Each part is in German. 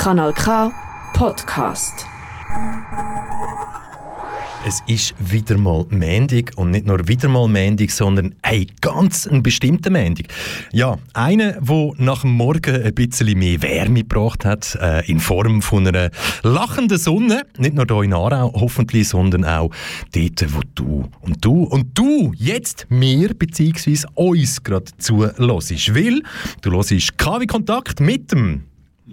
Kanal K Podcast. Es ist wieder mal Mendig und nicht nur wieder mal Mendig, sondern ein ganz ein bestimmter Mendig. Ja, einer, wo nach dem Morgen ein bisschen mehr Wärme gebracht hat, äh, in Form von einer lachenden Sonne. Nicht nur hier in Aarau hoffentlich, sondern auch dort, wo du und du und du jetzt mir bzw. uns gerade zuhörst. Weil du hörst KW Kontakt mit dem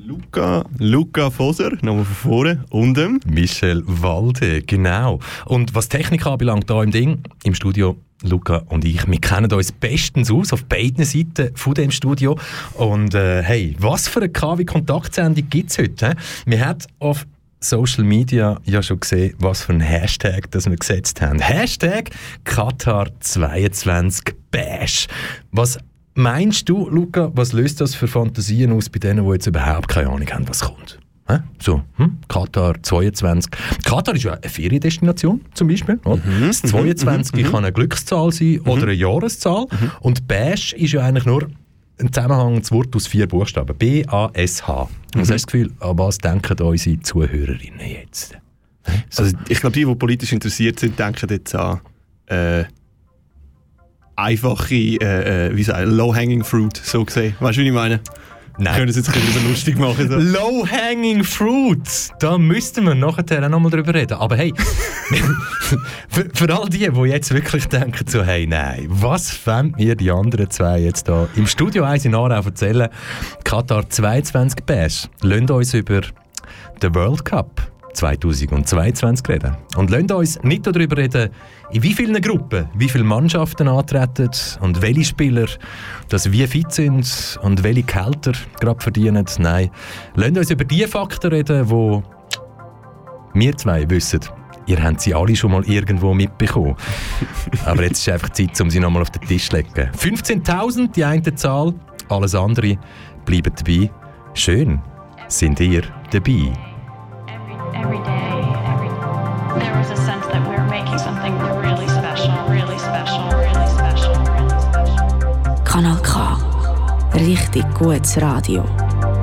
Luca, Luca Foser, nochmal von vorne, und dem Michel Walde, genau. Und was Technik anbelangt, da im Ding, im Studio, Luca und ich, wir kennen uns bestens aus, auf beiden Seiten von dem Studio. Und äh, hey, was für eine KW-Kontaktsendung gibt es heute? He? Wir haben auf Social Media ja schon gesehen, was für ein Hashtag das wir gesetzt haben. Hashtag Katar22 Bash. Was Meinst du, Luca, was löst das für Fantasien aus bei denen, die jetzt überhaupt keine Ahnung haben, was kommt? Hä? So, hm? Katar 22. Katar ist ja eine Feriendestination zum Beispiel. Mhm, das 22 mhm, kann eine Glückszahl sein mhm. oder eine Jahreszahl. Mhm. Und Bash ist ja eigentlich nur ein zusammenhängendes Wort aus vier Buchstaben. B-A-S-H. Mhm. Was hast du das Gefühl, an was denken unsere Zuhörerinnen jetzt? Also ich glaube, die, die politisch interessiert sind, denken jetzt an äh, einfache, äh, äh, wie sagen, low-hanging fruit, so gesehen. Weißt du, wie ich meine? Nein. Können Sie jetzt ein bisschen lustig machen? So. Low-hanging fruit! Da müssten wir nachher auch nochmal drüber reden. Aber hey, für, für, all die, die jetzt wirklich denken, so, hey, nein, was fänden wir die anderen zwei jetzt da im Studio 1 in Aarau erzählen? Katar 22 Bash. Lasst uns über den World Cup 2022 reden. Und lasst uns nicht darüber reden, in wie vielen Gruppen, wie viele Mannschaften antreten und welche Spieler das wie fit sind und welche Kälter gerade verdienen. Nein, lasst uns über die Fakten reden, wo wir zwei wissen, ihr habt sie alle schon mal irgendwo mitbekommen. Aber jetzt ist einfach Zeit, um sie nochmal auf den Tisch zu legen. 15.000, die eine Zahl, alles andere bleiben dabei. Schön sind ihr dabei. Every day, every there was a sense that we were making something really special, really special, really special, really special. Kanal K. Richtig gutes Radio.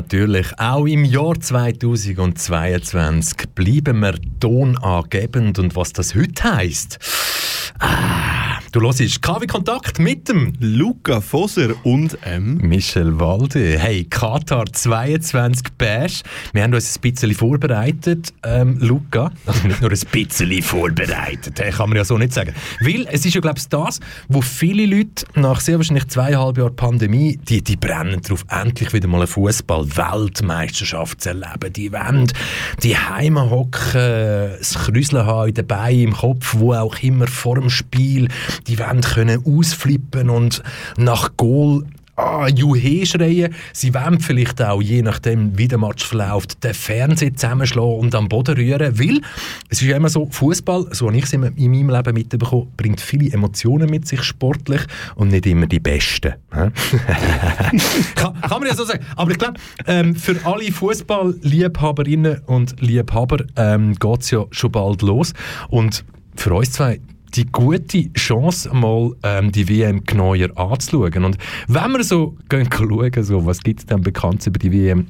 Natürlich auch im Jahr 2022 bleiben wir tonangebend. Und was das heute heisst, ah, du hörst KW Kontakt mit dem Luca Foser und ähm, Michel Walde. Hey, Katar 22 Bash. Wir haben uns ein bisschen vorbereitet, ähm, Luca. Also nicht nur ein bisschen vorbereitet, hey, kann man ja so nicht sagen. Weil es ist ja, glaube ich, das, wo viele Leute nach sehr wahrscheinlich zweieinhalb Jahren Pandemie, die, die brennen darauf, endlich wieder mal eine Fußball-Weltmeisterschaft zu erleben. Die wollen die Heime hocken, das Krüseln haben in den Beinen, im Kopf, wo auch immer vor dem Spiel. Die wollen können ausflippen und nach Goal ah, Juhe schreien. Sie wollen vielleicht auch, je nachdem, wie der Match verläuft, den Fernseher zusammenschlagen und am Boden rühren. Weil es ist ja immer so, Fußball, so habe ich es in meinem Leben mitbekommen, bringt viele Emotionen mit sich sportlich und nicht immer die besten. kann, kann man ja so sagen. Aber ich glaube, ähm, für alle Fußball-Liebhaberinnen und Liebhaber ähm, geht es ja schon bald los. Und für uns zwei die gute Chance, mal ähm, die WM genauer anzuschauen. Und wenn wir so gehen schauen, so, was gibt es denn bekannt über die WM,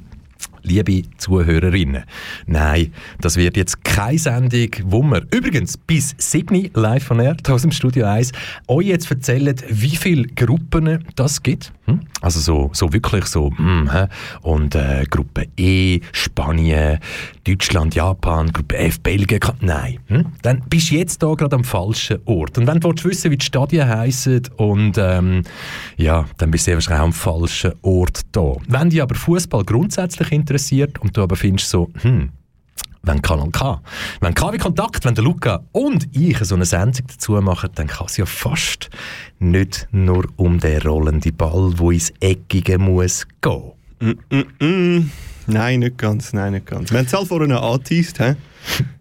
liebe Zuhörerinnen. Nein, das wird jetzt keine Sendung, wo wir übrigens bis 7 live von Air, aus dem Studio 1, euch jetzt erzählen, wie viele Gruppen das gibt. Hm? Also so, so wirklich so, hm, und äh, Gruppe E, Spanien, Deutschland, Japan, Gruppe F, Belgien, nein. Hm? Dann bist du jetzt da gerade am falschen Ort. Und wenn du wissen wie die Stadien heissen und ähm, ja, dann bist du wahrscheinlich am falschen Ort da. Wenn dich aber Fußball grundsätzlich interessiert und du aber findest so, hm, wenn Kanal K. Wenn KW Kontakt, wenn der Luca und ich so eine Sendung dazu machen, dann kann es ja fast nicht nur um den rollenden Ball, wo ins Eckige muss gehen. Mm, mm, mm. Nein, nicht ganz, nein, nicht ganz. Wir haben es halt vorhin angeteased,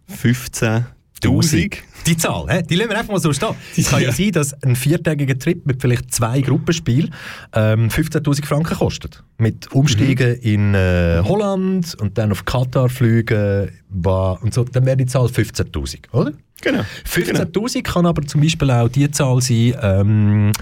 15 1000. Die Zahl, he? die lassen wir einfach mal so stehen. Es kann ja sein, dass ein viertägiger Trip mit vielleicht zwei Gruppenspielen ähm, 15'000 Franken kostet. Mit Umsteigen mhm. in äh, Holland und dann auf Katar fliegen und so. Dann wäre die Zahl 15'000, oder? Genau. 15'000 genau. kann aber zum Beispiel auch die Zahl sein, ähm,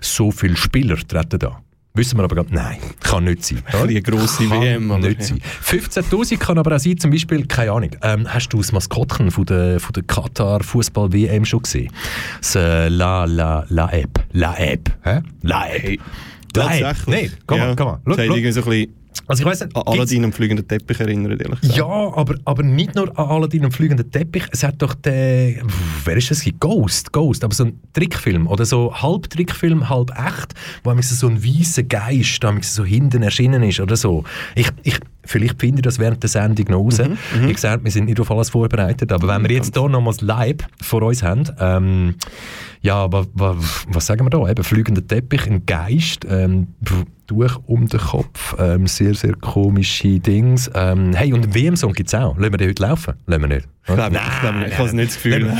so viele Spieler treten da. Wissen wir aber gerade, nein, kann nicht sein. Eine grosse WM. Kann nicht sein. 15'000 kann aber auch sein, zum Beispiel, keine Ahnung, ähm, hast du das Maskottchen von der, von der Katar Fußball-WM schon gesehen? Das äh, La La La App. La App. Hä? La App. Hey, tatsächlich. Nein, komm mal, komm mal. Schau, schau. So ein bisschen also ich weiss nicht, an Aladdin am fliegenden Teppich erinnern, ehrlich gesagt. Ja, aber, aber nicht nur an Aladdin am fliegenden Teppich. Es hat doch den, wer ist das? Ghost, Ghost, aber so ein Trickfilm oder so halb Trickfilm, halb echt, wo so ein weißer Geist so hinten erschienen ist oder so. Ich, ich, vielleicht finde ich das während der Sendung noch raus. Mhm, mhm. Wie gesagt, wir sind nicht auf alles vorbereitet, aber wenn wir jetzt hier nochmals Leib vor uns haben, ähm, ja, was, was sagen wir da? Eben fliegender Teppich, ein Geist, ähm, Tuch um den Kopf, ähm, sehr, sehr komische Dings. Ähm, hey, und einen WM-Song gibt es auch. Lassen wir den heute laufen? Lassen wir nicht. Ich glaube, ich, glaub, ich habe nicht das Gefühl.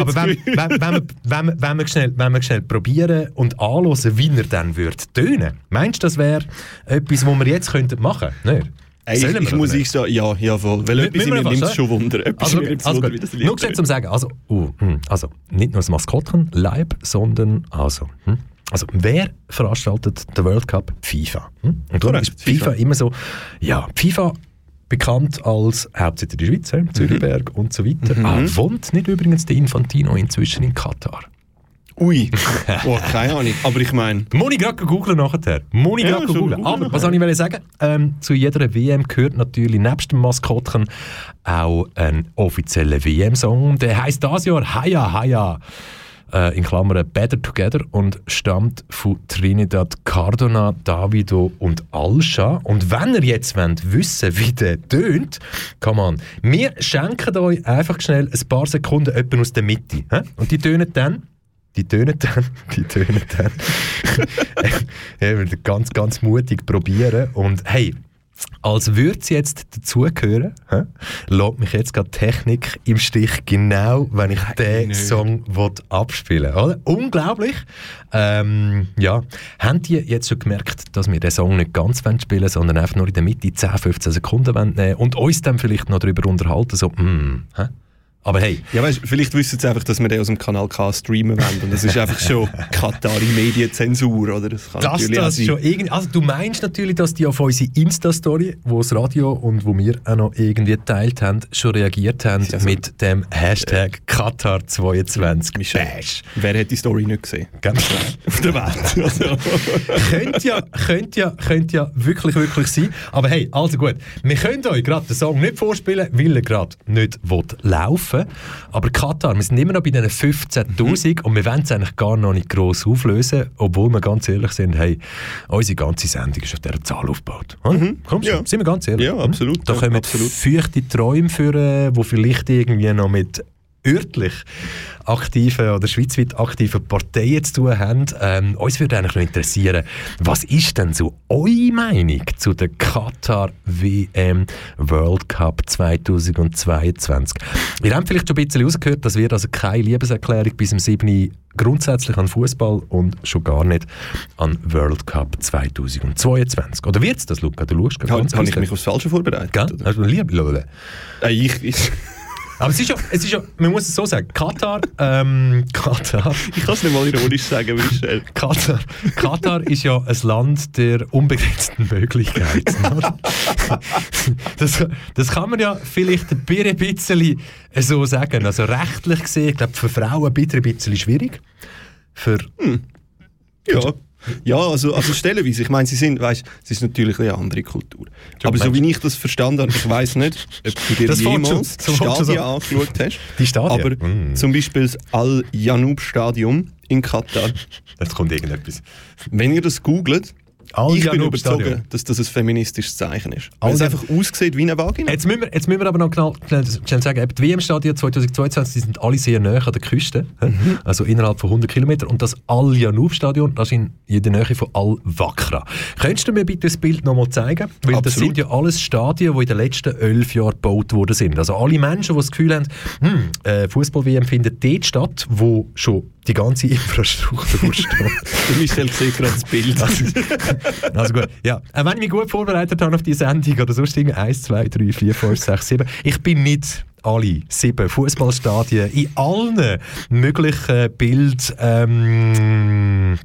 Aber, aber wenn, wenn, wenn, wir, wenn, wenn, wir schnell, wenn wir schnell probieren und anhören, wie er dann wird tönen, meinst du, das wäre etwas, was wir jetzt könnten machen könnten? Ey, ich, ich muss ich sagen, ja, ja voll. Weil etwas in mir nimmt es schon Wunder. Also, also, wie das Nur schnell zum Sagen, also, uh, also, nicht nur das Maskottchen, Leib, sondern also, hm? Also, wer veranstaltet den World Cup? FIFA. Hm? Und darum ist FIFA, FIFA immer so, ja, FIFA bekannt als Hauptsitz in der Schweiz, mhm. Zürichberg und so weiter. Mhm. Ah, wohnt nicht übrigens der Infantino inzwischen in Katar? Ui, oh, keine Ahnung. Aber ich meine. Muss ich gerade googeln nachher. Muss ich gerade googeln. Aber was soll ich sagen? Ähm, zu jeder WM gehört natürlich nebst dem Maskottchen auch ein offizieller WM-Song. Der heißt das Jahr Haya Haya äh, in Klammern Better Together und stammt von Trinidad Cardona, Davido und Alsha. Und wenn ihr jetzt wollt wissen wie der tönt, kann man, wir schenken euch einfach schnell ein paar Sekunden etwa aus der Mitte. He? Und die tönen dann die tönen dann, die tönen dann. ich würde ganz, ganz mutig probieren. Und hey, als würde es jetzt dazugehören, lässt mich jetzt gerade Technik im Stich, genau wenn ich Nein, den Song abspielen will. Unglaublich. Ähm, ja. Habt ihr jetzt schon gemerkt, dass wir den Song nicht ganz spielen wollen, sondern einfach nur in der Mitte 10, 15 Sekunden nehmen und uns dann vielleicht noch darüber unterhalten, so, mm, Aber hey, Ja, weißt, vielleicht wissen sie einfach, dass wir den aus dem Kanal K streamen wollen. Und das ist einfach schon Katari Medienzensur, oder? Das kann das, natürlich auch das sein. schon irgendwie. Also, du meinst natürlich, dass die auf unsere Insta-Story, wo das Radio und wo wir auch noch irgendwie geteilt haben, schon reagiert haben Ja, so. mit dem Hashtag Qatar22 Michel. Bash. Wer hat die Story nicht gesehen? Gell? Auf der Welt. Also. könnte ja, könnte ja, könnte ja wirklich, wirklich sein. Aber hey, also gut. Wir können euch gerade den Song nicht vorspielen, weil er gerade nicht will laufen Aber Katar, wir sind immer noch bei diesen 15.000 und wir wollen es eigentlich gar noch nicht gross auflösen, obwohl wir ganz ehrlich sind, hey, unsere ganze Sendung ist auf dieser Zahl aufgebaut. Hm? Komm schon, Ja. sind wir ganz ehrlich. Ja, absolut, Da ja, kommen absolut. feuchte Träume führen, die vielleicht irgendwie noch mit örtlich aktiven oder schweizweit aktiven Parteien zu tun haben. Ähm, uns würde eigentlich noch interessieren, was ist denn so eure Meinung zu der Qatar WM World Cup 2022? Ihr habt vielleicht schon ein bisschen rausgehört, dass wir also keine Liebeserklärung bis zum 7. grundsätzlich an Fußball und schon gar nicht an World Cup 2022. Oder wird es das, Luca? Du schaust Habe ganz hab ich mich aufs Falsche vorbereitet? Gell? oder? Also, Liebe. Äh, ich, ich, Aber es ist ja, es ist ja, man muss es so sagen, Katar, ähm, Katar, ich kann es nicht mal ironisch sagen, Michel. Katar, Katar ist ja ein Land der unbegrenzten Möglichkeiten. das, das kann man ja vielleicht ein bisschen so sagen. Also rechtlich gesehen, ich glaube für Frauen ein bisschen, ein bisschen schwierig. Für, Ja. Ja, also, also stellenweise. Ich meine, sie sind, weißt, es ist natürlich eine andere Kultur. Aber so wie ich das verstanden habe, ich weiß nicht, ob du dir Das jemals die Stadien so- angeschaut hast. Die Stadien? Aber Mm. zum Beispiel das Al-Janoub-Stadium in Katar. jetzt kommt irgendetwas. Wenn ihr das googelt, Al ich bin überzeugt, dass das ein feministisches Zeichen ist. Weil es einfach aussieht wie eine Vagina. Jetzt müssen, wir, jetzt müssen wir aber noch schnell, schnell, schnell sagen, eben die WM-Stadien 2022 die sind alle sehr nah an der Küste? Mhm. also innerhalb von 100 Kilometern. Und das Al-Janoub-Stadion, das ist in, der Nähe von Al-Wakra. Könntest du mir bitte das Bild nochmal zeigen? Weil das Absolut. sind ja alles Stadien, die in den letzten elf Jahren gebaut worden sind. Also alle Menschen, die das Gefühl haben, hm, äh, Fußball-WM findet dort statt, wo schon die ganze Infrastruktur steht. Der Michel sieht gerade das Bild. Also gut, ja. Äh, wenn ich mich gut vorbereitet habe auf die Sendung oder sonst irgendwie 1, 2, 3, 4, 5, 6, 7. Ich bin nicht alle sieben Fußballstadien in allen möglichen Bild... Ähm,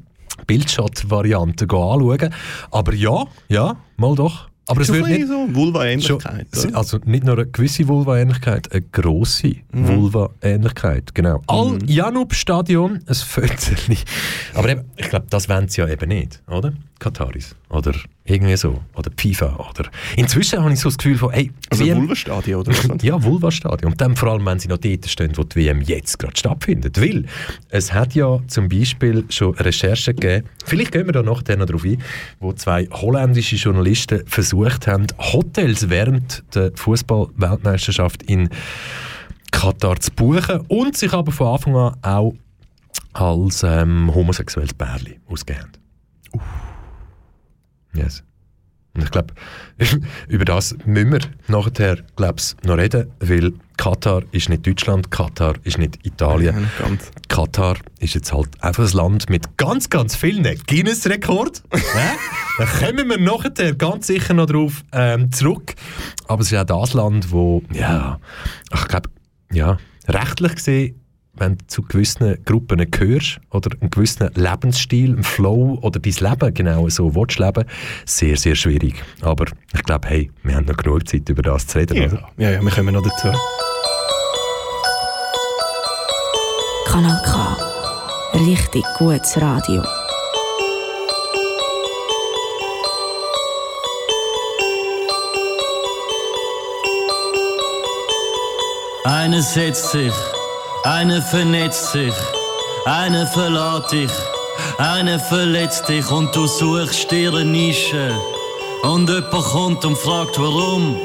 Bildshot-Varianten anschauen. Aber ja, ja, mal doch. Aber es wird nicht... so Vulva-Ähnlichkeit. also nicht nur eine gewisse Vulva-Ähnlichkeit, eine grosse Vulva-Ähnlichkeit, genau. Al-Janub-Stadion, ein Fötterli. Aber eben, ich glaube, das wollen sie ja eben nicht, oder? Kataris. Oder irgendwie so. Oder FIFA. Oder Inzwischen habe ich so das Gefühl von, hey, Also WM Vulva-Stadion, oder was? ja, Vulva-Stadion. Und dann vor allem, wenn sie noch dort stehen, wo die WM jetzt gerade stattfindet. Weil es hat ja zum Beispiel schon Recherchen gegeben, vielleicht gehen wir da nachher noch drauf ein, wo zwei holländische Journalisten versucht haben, Hotels während der Fußball-Weltmeisterschaft in Katar zu buchen und sich aber von Anfang an auch als ähm, homosexuelles Pärchen ausgegeben. Yes. Und ich glaube, über das müssen wir nachher glaub's, noch reden, weil Katar ist nicht Deutschland, Katar ist nicht Italien. Ja, nicht ganz. Katar ist jetzt halt einfach ein Land mit ganz, ganz vielen Guinness-Rekord. Da kommen wir nachher ganz sicher noch drauf ähm, zurück. Aber es ist auch das Land, wo, ja, ich glaube, ja, rechtlich gesehen, wenn du zu gewissen Gruppen gehörst oder einen gewissen Lebensstil, einen Flow oder dein Leben genau so willst leben, sehr, sehr schwierig. Aber ich glaube, hey, wir haben noch genug Zeit, über das zu reden, oder? Ja, ja, ja, wir kommen noch dazu. Kanal K. Richtig gutes Radio. Einer setzt sich, einer vernetzt sich, einer verlässt dich, einer verletzt dich und du suchst dir eine Nische. Und jemand kommt und fragt warum.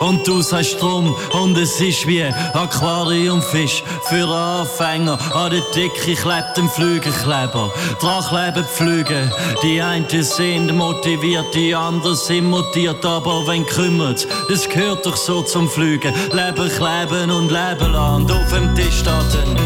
Und du sagst drum, und es ist wie Aquariumfisch für Anfänger. An der Decke klebt ein Flügelkleber. Dran kleben die Flüge. Die einen sind motiviert, die anderen sind mutiert. Aber wenn kümmert, das gehört doch so zum Flügen. Leben, kleben und leben lassen. Und auf dem Tisch steht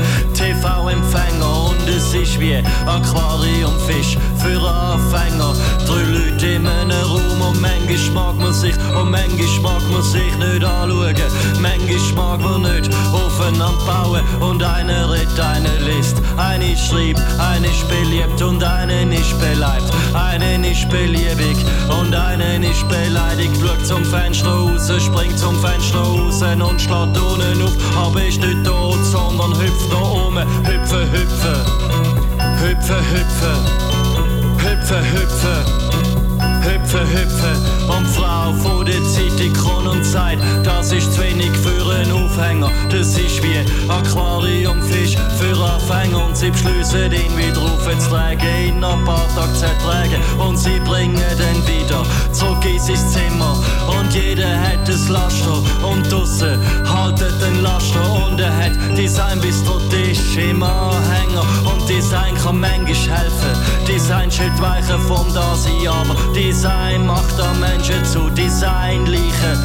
es ist wie Aquariumfisch für Anfänger. Drei Leute in einem Raum und manchmal mag man sich und manchmal mag man sich nicht anschauen. Manchmal mag man nicht aufeinander bauen und einer redet, einer liest. Eine schreibt, eine ist beliebt und einen ist beleibt. Einen ist beliebig und einen ist beleidigt. Schaut zum Fenster raus, springt zum Fenster raus und schlägt unten auf. Aber ist nicht tot, sondern hüpft da oben. Hüpfe, hüpfe. Hüpfe, hüpfe. Hüpfe, hüpfe. Hüpfe, hüpfe und Frau vor der Zeit, die kann und sagt, das ist zu wenig für einen Aufhänger. Das ist wie Aquariumfisch für Anfänger. Und sie beschließen ihn wieder aufzutragen, nach ein paar Tagen zu ertragen. Und sie bringen den wieder zurück in sein Zimmer. Und jeder hat das Laster. Und draussen haltet den Laster. Und er hat Design bis dort ist im Anhänger und Design kann manchmal helfen. Design schüttet weichen vom Dasein, aber Design macht auch Menschen zu Designleichen.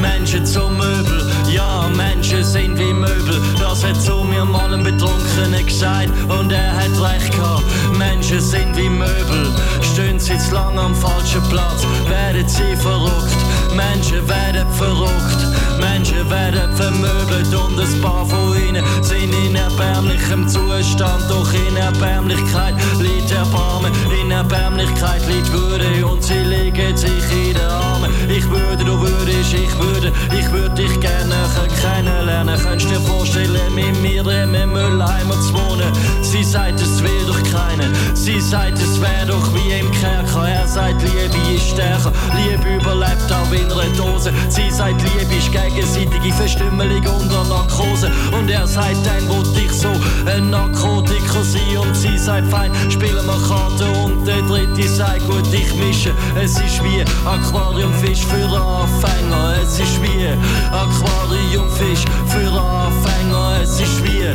Menschen zu Möbel, ja, Menschen sind wie Möbel. Das hat zu mir mal ein Betrunkener gesagt und er hat recht gehabt. Menschen sind wie Möbel, stehen sie zu lang am falschen Platz, werden sie verrückt. Menschen werden verrückt, Menschen werden vermöbelt und ein paar von ihnen sind in erbärmlichem Zustand. Doch in Erbärmlichkeit liegt Erbarmen, in Erbärmlichkeit liegt Würde und sie legen sich in den Armen. Ich würde, du würdest, ich würde, ich würde dich gerne kennenlernen. Könntest dir vorstellen, mit mir im Mülleimer zu wohnen? Sie sagt, es wäre doch keine. Sie sagt, es wäre doch wie im Kerker. Er sagt, Liebe ist stärker. Liebe überlebt auch in Dose. Sie sagt, Liebe ist gegenseitige Verstümmelung unter Narkose. Und er sagt, dann wollte ich so ein Narkotiker sein. Und sie sagt, fein, spielen wir Karten. Und der dritte sagt, gut, ich mische. Es ist wie Aquariumfisch für Anfänger. Es ist wie Aquariumfisch für Anfänger. Es ist wie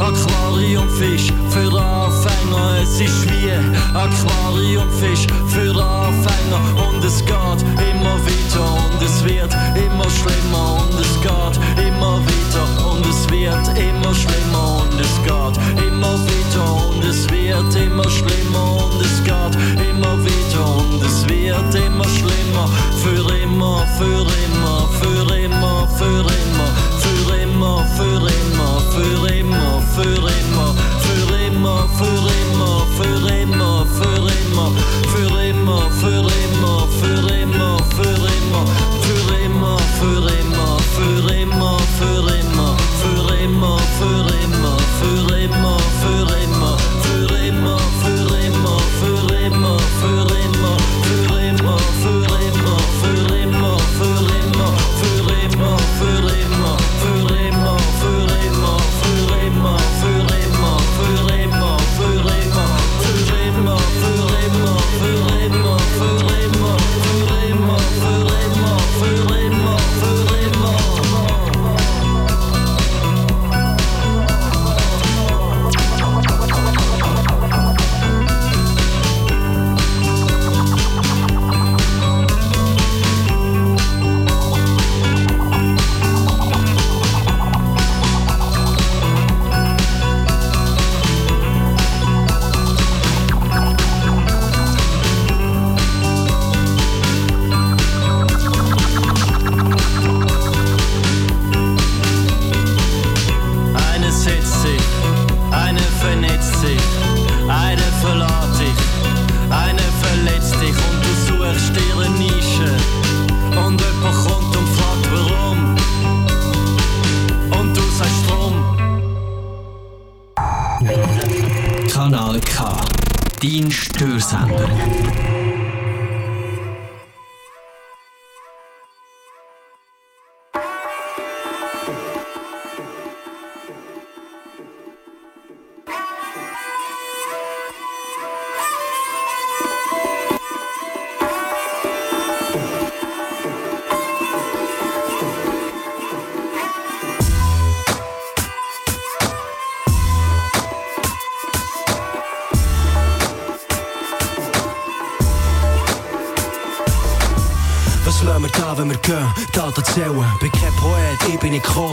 Aquariumfisch für Anfänger. Es ist wie Aquariumfisch für Anfänger. Und es geht immer weiter und es wird immer schlimmer und es geht immer wieder und es wird immer schlimmer und es geht immer wieder und es wird immer schlimmer und es geht immer wieder und es wird immer schlimmer für immer, für immer, für immer, für immer, für immer, für immer, für immer für immer, für immer, für immer, für immer, für immer, für immer, für immer, für immer,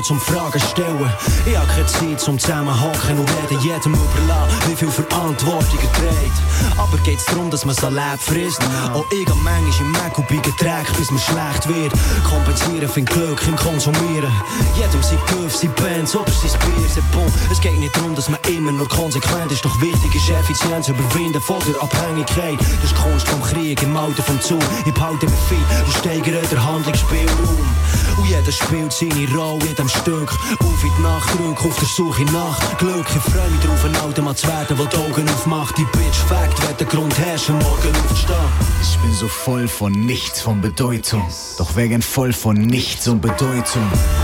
zum Fragen stellen. Zeit zum Zusammenhaken und reden jedem überlassen, wie viel Verantwortung er trägt. Aber geht's darum, dass man Leben frisst? Auch ich hab manchmal im Mac biege Dreck, bis mir schlecht wird. Kompensieren find Glück im Konsumieren. Jedem sein Griff, sein Bands oder sein Bier, sein Bon. Es geht nicht darum, dass man immer nur konsequent ist, doch wichtig ist Effizienz überwinden von der Abhängigkeit. Das ist Kunst vom Krieg im Alter vom Zug. Ich behalte mich fit und steigere den Handlungsspielraum. Und jeder spielt seine Rolle in jedem Stück. Auf in die Nacht, auf der Suche nach Glück. Ich freu mich drauf, ein alter Mann zu werden, der die Augen aufmacht. Die Bitch Fact, wenn der Grund herrscht, morgen aufstehen. Ich bin so voll von nichts von Bedeutung, doch wegen voll von nichts und Bedeutung.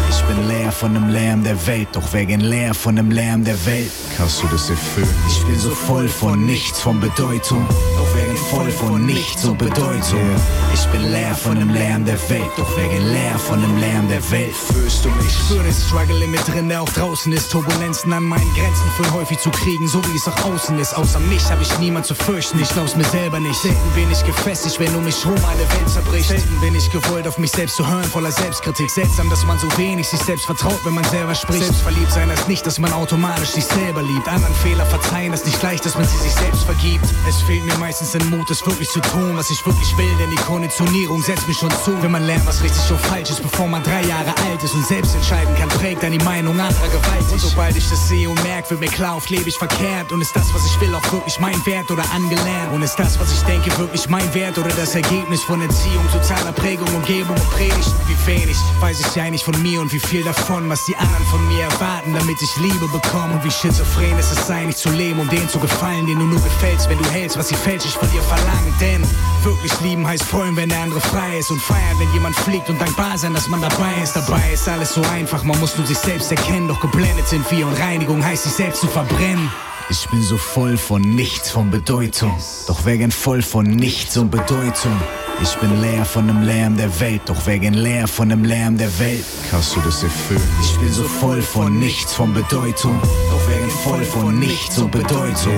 Ich bin leer von dem Lärm der Welt, doch wegen leer von dem Lärm der Welt. Kannst du das erfüllen? Ich bin so voll von nichts von Bedeutung, doch wegen voll von nichts und Bedeutung. Ich bin leer von dem Lärm der Welt, doch wegen leer von dem Lärm der Welt. Fühlst du mich? Spür den Struggle in mir drin, der auch draußen ist. Turbulenzen an meinen Grenzen für häufig zu kriegen, so wie es auch außen ist. Außer mich habe ich niemand zu fürchten, ich glaub's mir selber nicht. Selten bin ich gefestigt, wenn um mich rum eine Welt zerbricht. Selten bin ich gewollt, auf mich selbst zu hören, voller Selbstkritik. Seltsam, dass man so wenig sich selbst vertraut, wenn man selber spricht. Selbstverliebt sein heißt nicht, dass man automatisch sich selber liebt. Anderen Fehler verzeihen, das nicht gleich, dass man sie sich selbst vergibt. Es fehlt mir meistens den Mut, es wirklich zu tun, was ich wirklich will, denn die Konditionierung setzt mich schon zu. Wenn man lernt, was richtig und falsch ist, bevor man drei Jahre alt ist und selbst entscheiden kann, prägt dann die Meinung anderer gewaltig. Und sobald ich das sehe und merke, wird mir klar, oft lebe ich verkehrt. Und ist das, was ich will, auch wirklich mein Wert oder angelernt? Und ist das, was ich denke, wirklich mein Wert oder das Ergebnis von Erziehung, sozialer Prägung, Umgebung und Predigten? Wie wenig weiß ich ja nicht von mir und wie viel davon, was die anderen von mir erwarten, damit ich Liebe bekomme. Und wie schizophren ist es sein, nicht zu leben, um denen zu gefallen, denen du nur gefällst, wenn du hältst, was sie fälschlich von dir verlangen. Denn wirklich lieben heißt freuen, wenn der andere frei ist und feiern, wenn jemand fliegt und dankbar sein, dass man dabei ist. Dabei ist alles so einfach, man muss nur sich selbst erkennen, doch geblendet sind wir und Reinigung heißt sich selbst zu verbrennen. Ich bin so voll von nichts von Bedeutung, doch wegen voll von nichts und Bedeutung. Ich bin leer von dem Lärm der Welt, doch wegen leer von dem Lärm der Welt. Kannst du das erfüllen? Ich bin so voll von nichts von Bedeutung, doch wegen voll von nichts und Bedeutung.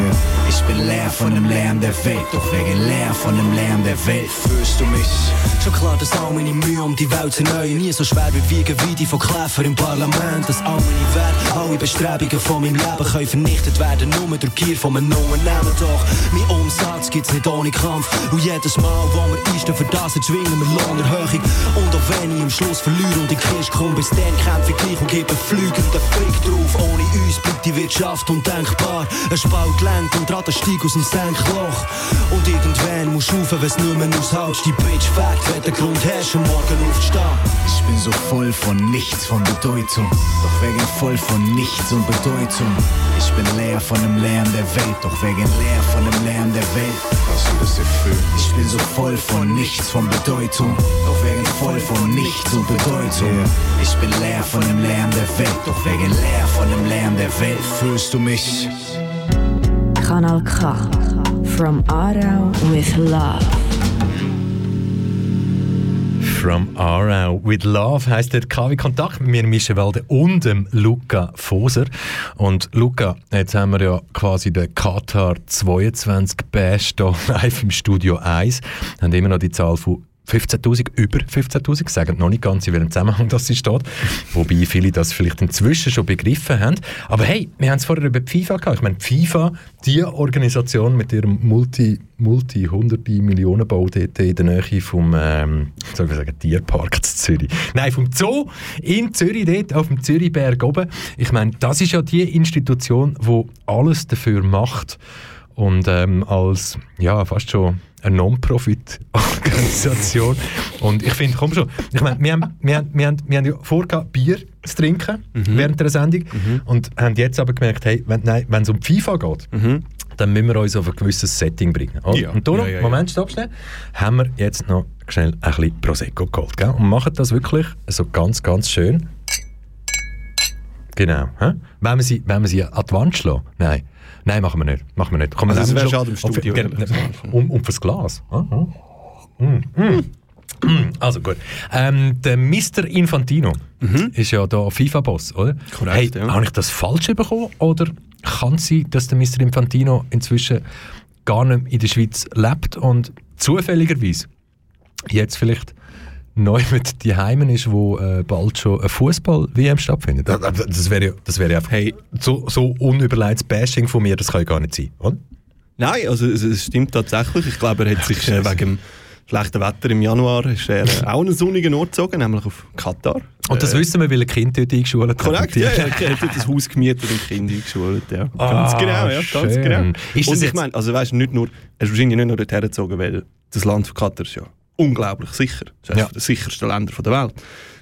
Ich bin leer von dem Lärm der Welt, doch wegen leer von dem Lärm der Welt. Fühlst du mich? Schon klar, dass all meine Mühe um die Welt zu erneuern nie so schwer wie wiegen wie die von Kläfer im Parlament. Dass all meine Werte, alle Bestrebungen von meinem Leben können vernichtet werden, nur durch Gier von einem Unternehmen. Doch mein Umsatz gibt's nicht ohne Kampf. Und jedes Mal, wo wir einstehen, für das erzwingen wir Lohnerhöhung. Und auch wenn ich am Schluss verliere und in die Kiste komme, bis dann kämpfe ich gleich und gebe fliegenden Fick drauf. Ohne uns bleibt die Wirtschaft undenkbar. Ein Spalt lenkt und Ratten steigt aus dem Senkloch. Und irgendwann musst du rauf, wenn's nur mehr aushältst. Die Bitch fakt, wenn der Grund herrscht, am morgen aufzustehen. Ich bin so voll von nichts von Bedeutung, doch wegen voll von nichts und Bedeutung. Ich bin leer von dem Lärm der Welt, doch wegen leer von dem Lärm der Welt. Kannst du das erfüllen? Ich bin so voll von nichts von Bedeutung, doch wegen voll von nichts und Bedeutung. Ich bin leer von dem Lärm der Welt, doch wegen leer von dem Lärm der Welt. Fühlst du mich? Kanal K. From Aarau with Love. From Aarau with Love heisst der KW Kontakt mit mir, Michel Walde und dem Luca Foser. Und Luca, jetzt haben wir ja quasi den Qatar 22 Bash hier live im Studio 1. Wir haben immer noch die Zahl von 15.000, über 15.000, sagen noch nicht ganz, in welchem Zusammenhang das steht. Wobei viele das vielleicht inzwischen schon begriffen haben. Aber hey, wir haben es vorher über FIFA gehabt. Ich meine, FIFA, die Organisation mit ihrem Multi, Multi, hunderte Millionen Bau dort in der Nähe vom, ähm, soll ich sagen, Tierpark in Zürich. Nein, vom Zoo in Zürich, dort auf dem Zürichberg oben. Ich meine, das ist ja die Institution, die alles dafür macht und ähm, als, ja, fast schon eine Non-Profit-Organisation. und ich finde, komm schon, ich meine, wir haben, wir, haben, wir, haben, wir haben ja vorgehabt, Bier zu trinken während der Sendung und haben jetzt aber gemerkt, hey, wenn es um die FIFA geht, dann müssen wir uns auf ein gewisses Setting bringen. oder? Ja. Und darum, ja, ja. Moment, stopp schnell, haben wir jetzt noch schnell ein bisschen Prosecco geholt. Gell? Und machen das wirklich so ganz, ganz schön. Genau. Hä? Wenn wir sie, wenn wir sie an die Wand schlagen? Nein. Nein, machen wir nicht. Machen wir nicht. Komm, Also wir es nehmen wäre schade im und Studio, das um, um fürs Glas. Ah, ah. Mm, mm. Mm, Also gut. Ähm, der Mr. Infantino ist ja der FIFA-Boss, oder? Mhm. Korrekt, hey, ja. Habe ich das falsch bekommen? Oder kann es sein, dass der Mr. Infantino inzwischen gar nicht in der Schweiz lebt und zufälligerweise jetzt vielleicht neu mit die Heimen ist, wo äh, bald schon eine Fußball-WM stattfindet. Das, das wäre ja, das wäre ja einfach Hey. so, so unüberlegtes Bashing von mir, das kann ja gar nicht sein, oder? Nein, also es, es stimmt tatsächlich. Ich glaube, er hat sich äh, wegen dem schlechten Wetter im Januar ist er, äh, auch einen sonnigen Ort gezogen, nämlich auf Katar. Und das Äh, wissen wir, weil ein Kind dort eingeschult hat. Korrekt, ja, er hat dort ein Haus gemietet und Kinder eingeschult. Ja. Ganz Ah, genau, ja, ganz schön. genau. Ist und ich jetzt- meine, also weißt, nicht nur, er ist wahrscheinlich nicht nur dorthin gezogen, weil das Land von Katar ist ja unglaublich sicher. Das ist Ja. eines der sichersten Länder der Welt.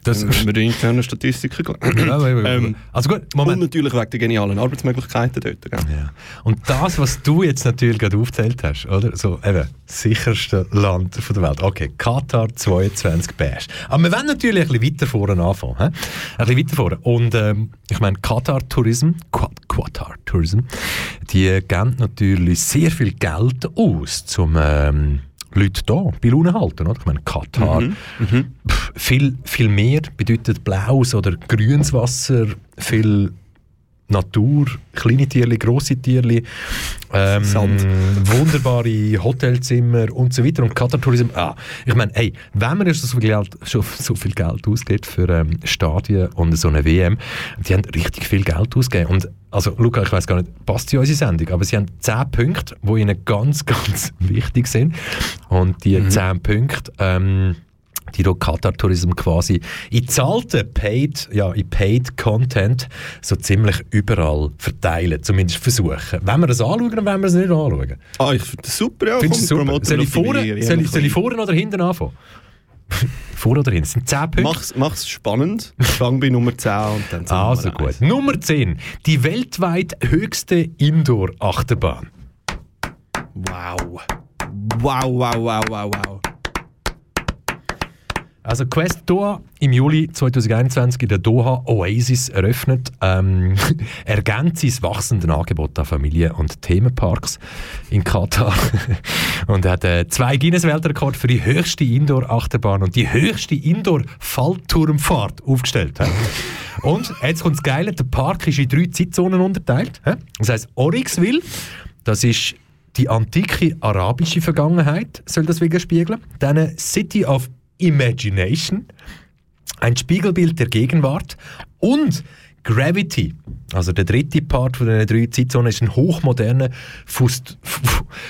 Das- Wenn wir die internen Statistiken ja. Ähm, also gut, Und Moment. natürlich wegen der genialen Arbeitsmöglichkeiten dort. Gell? Ja. Und das, was du jetzt natürlich gerade aufgezählt hast, oder? So, eben, sicherste Land von der Welt. Okay, Katar 22 Bash. Aber wir wollen natürlich ein bisschen weiter vorne anfangen. He? Ein bisschen weiter vorne. Und ähm, ich meine, Katar Tourism, Qatar Tourism, die geben natürlich sehr viel Geld aus, um ähm, Leute hier bei Laune halten. Oder? Ich meine, Katar, pff, viel, viel mehr bedeutet blaues oder grünes Wasser, viel Natur, kleine Tierli, grosse Tierli, ähm, wunderbare Hotelzimmer und so weiter. Und Qatar Tourism, ah, ich meine, hey, wenn man schon so viel Geld, schon so viel Geld ausgibt für ähm, Stadien und so eine WM, die haben richtig viel Geld ausgegeben. Und also, Luca, ich weiß gar nicht, passt in unsere Sendung, aber sie haben 10 Punkte, die ihnen ganz, ganz wichtig sind. Und die 10 Punkte, ähm, die do Qatar Tourism quasi in zahlten Paid, ja, in Paid Content so ziemlich überall verteilen, zumindest versuchen. Wenn wir das anschauen, dann wollen wir es nicht anschauen. Ah, ich finde das super. Ja, Findest komm, super? ich, vorne, ich, soll ich vorne oder hinten anfangen? vorne oder hinten? Das sind 10 Punkte. Mach's, mach's spannend. Fang bei Nummer 10 und dann Also Nummer gut. eins. Nummer 10. Die weltweit höchste Indoor-Achterbahn. Wow. Wow, wow, wow, wow, wow. Also Quest Doha im Juli 2021 in der Doha Oasis eröffnet, ähm, ergänzt sein wachsendes Angebot an Familien- und Themenparks in Katar und hat äh, zwei Guinness-Weltrekord für die höchste Indoor-Achterbahn und die höchste Indoor-Fallturmfahrt aufgestellt. hä? Und jetzt kommt das Geile, der Park ist in drei Zeitzonen unterteilt. hä? Das heisst Oryxville, das ist die antike arabische Vergangenheit, soll das widerspiegeln. Dann City of Imagination, ein Spiegelbild der Gegenwart und Gravity, also der dritte Part von den drei Zeitzonen, ist ein hochmoderner, fust, fu,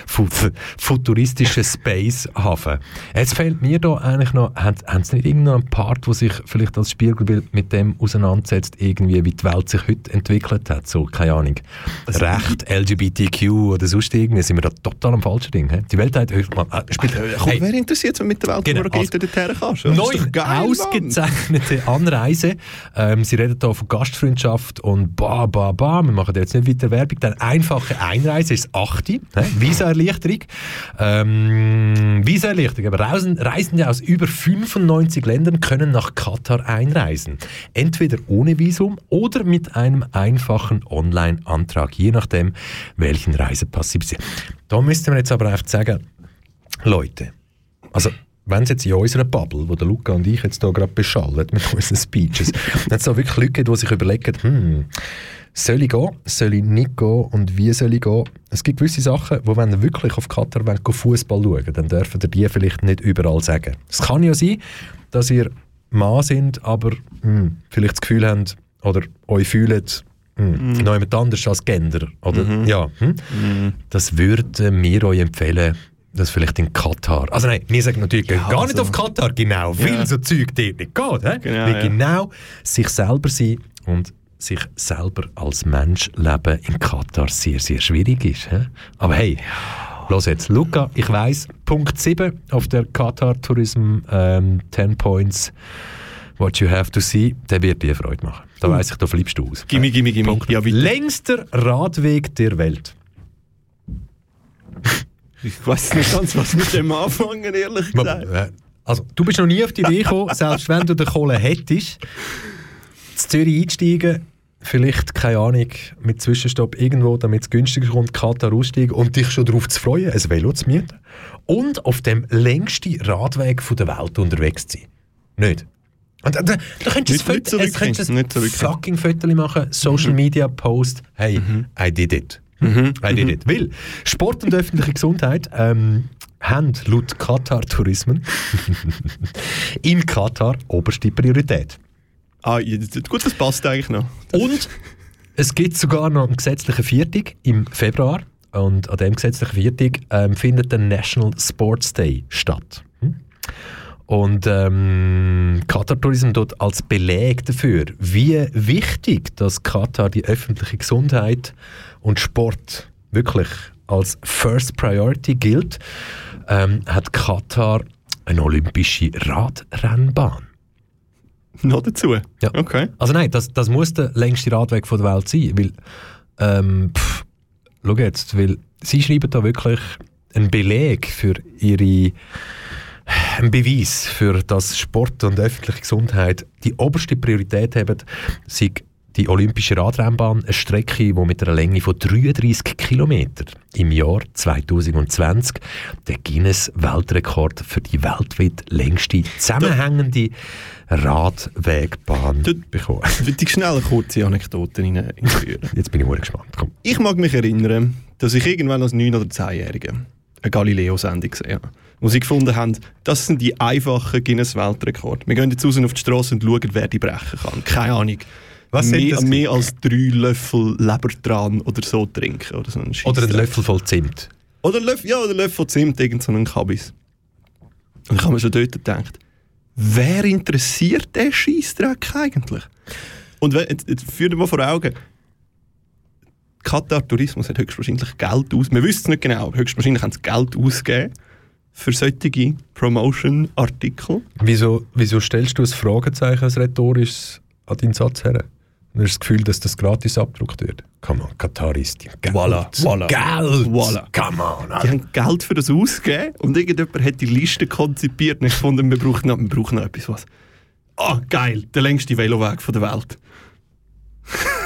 fu, fu, futuristischer Space-Hafen. Jetzt fehlt mir da eigentlich noch, haben, haben Sie nicht irgendeinen Part, wo sich vielleicht als Spiegelbild mit dem auseinandersetzt, irgendwie, wie die Welt sich heute entwickelt hat, so, keine Ahnung, Recht, LGBTQ oder sonst irgendwie, sind wir da total am falschen Ding. he? Die Welt hat höchst mal, äh, spielt, Komm, hey, wer interessiert sich mit der Welt, Genau, wo du also- dorthin kannst? Neu ausgezeichnete Anreise. Ähm, sie reden hier von Gastfreundschaft und ba, ba, ba. Wir machen jetzt nicht weiter Werbung. Dann einfache Einreise ist das 8. He? Visa-Erleichterung. Ähm, Visa-Erleichterung. Aber Reisen, Reisende aus über 95 Ländern können nach Katar einreisen. Entweder ohne Visum oder mit einem einfachen Online-Antrag, je nachdem, welchen Reisepass sie besitzen. Da müsste man jetzt aber einfach sagen, Leute, also, wenn es jetzt in unserer Bubble, wo der Luca und ich jetzt hier gerade beschallen mit unseren Speeches, dann es da wirklich Leute gegeben, die sich überlegen, hm, soll ich gehen, soll ich nicht gehen und wie soll ich gehen? Es gibt gewisse Sachen, wo wenn ihr wirklich auf Katar wollt, Fußball schauen dann dürfen ihr die vielleicht nicht überall sagen. Es kann ja sein, dass ihr Mann sind, aber hm, vielleicht das Gefühl habt oder euch fühlt, hm, noch jemand anders als Gender. Oder, ja, hm? Das würden wir euch empfehlen, das vielleicht in Katar. Also nein, wir sagen natürlich geht gar nicht also- auf Katar, genau, weil Ja. so Zeug dort nicht geht. He? Genau, weil ja. genau sich selber sein und sich selber als Mensch leben in Katar sehr, sehr schwierig ist. He? Aber hey, los jetzt. Luca, ich weiss, Punkt 7 auf der Katar Tourism ähm, 10 Points What you have to see, der wird dir Freude machen. Da weiss ich, da flippst du aus. Gimme, gimme, gimme. Ja. Längster Radweg der Welt. Ich weiß nicht ganz, was mit dem anfangen, ehrlich gesagt. Äh, Also, du bist noch nie auf die Idee gekommen, selbst wenn du den Kohle hättest, zu Zürich einsteigen, vielleicht, keine Ahnung, mit Zwischenstopp irgendwo, damit es günstiger kommt, Katar aussteigen und dich schon darauf zu freuen, ein Velo zu mieten. Und auf dem längsten Radweg der Welt unterwegs zu sein. Nicht? Und da, da, könntest du ein zurückgehen. fucking Foto machen, Social Media Post, hey, I did it. I did it. Weil Sport und öffentliche Gesundheit ähm, haben laut Katar Tourismen in Katar oberste Priorität. Ah, gut, das passt eigentlich noch. Und es gibt sogar noch einen gesetzlichen Viertag im Februar. Und an dem gesetzlichen Viertag ähm, findet der National Sports Day statt. Hm? Und ähm, Katar Tourism dort als Beleg dafür, wie wichtig dass Katar die öffentliche Gesundheit und Sport wirklich als First Priority gilt, ähm, hat Katar eine olympische Radrennbahn. Noch dazu? Ja. Okay. Also nein, das, das muss der längste Radweg von der Welt sein, weil, ähm, pff, schau jetzt, weil sie schreiben da wirklich einen Beleg für ihre, einen Beweis für das Sport und öffentliche Gesundheit die oberste Priorität haben, sei die olympische Radrennbahn, eine Strecke, die mit einer Länge von 33 Kilometern im Jahr 2020 den Guinness-Weltrekord für die weltweit längste zusammenhängende Radwegbahn bekommen. Würde ich schnell eine kurze Anekdote einführen? Jetzt bin ich sehr gespannt. Komm. Ich mag mich erinnern, dass ich irgendwann als 9- oder 10-Jähriger eine Galileo-Sendung gesehen habe, wo sie gefunden haben, das sind die einfachen Guinness-Weltrekorde. Wir gehen jetzt raus auf die Straße und schauen, wer die brechen kann. Keine Ahnung. Was mehr, das? mehr als drei Löffel Lebertran oder so trinken. Oder, so einen Oder ein Scheissdreck. Löffel voll Zimt. Oder ein Löffel, ja, oder Löffel Zimt, irgend so einen Kabis. Und ich habe mir schon dort gedacht, wer interessiert den Scheissdreck eigentlich? Und wenn, jetzt, jetzt führ dir mal vor Augen, Katar Tourismus hat höchstwahrscheinlich Geld aus. Wir wissen es nicht genau, aber höchstwahrscheinlich haben sie Geld ausgegeben für solche Promotion-Artikel. Wieso, wieso stellst du ein Fragezeichen als rhetorisches an deinen Satz her? Du hast das Gefühl, dass das gratis abgedruckt wird. Come on, Katar ist die Geld. Voilà, voilà. Geld! Voilà. Come on! Die Alter. haben Geld für das ausgegeben und irgendjemand hat die Liste konzipiert und ich fand, wir brauchen noch, wir brauchen noch etwas. Was. Ah, geil, der längste Veloweg der Welt.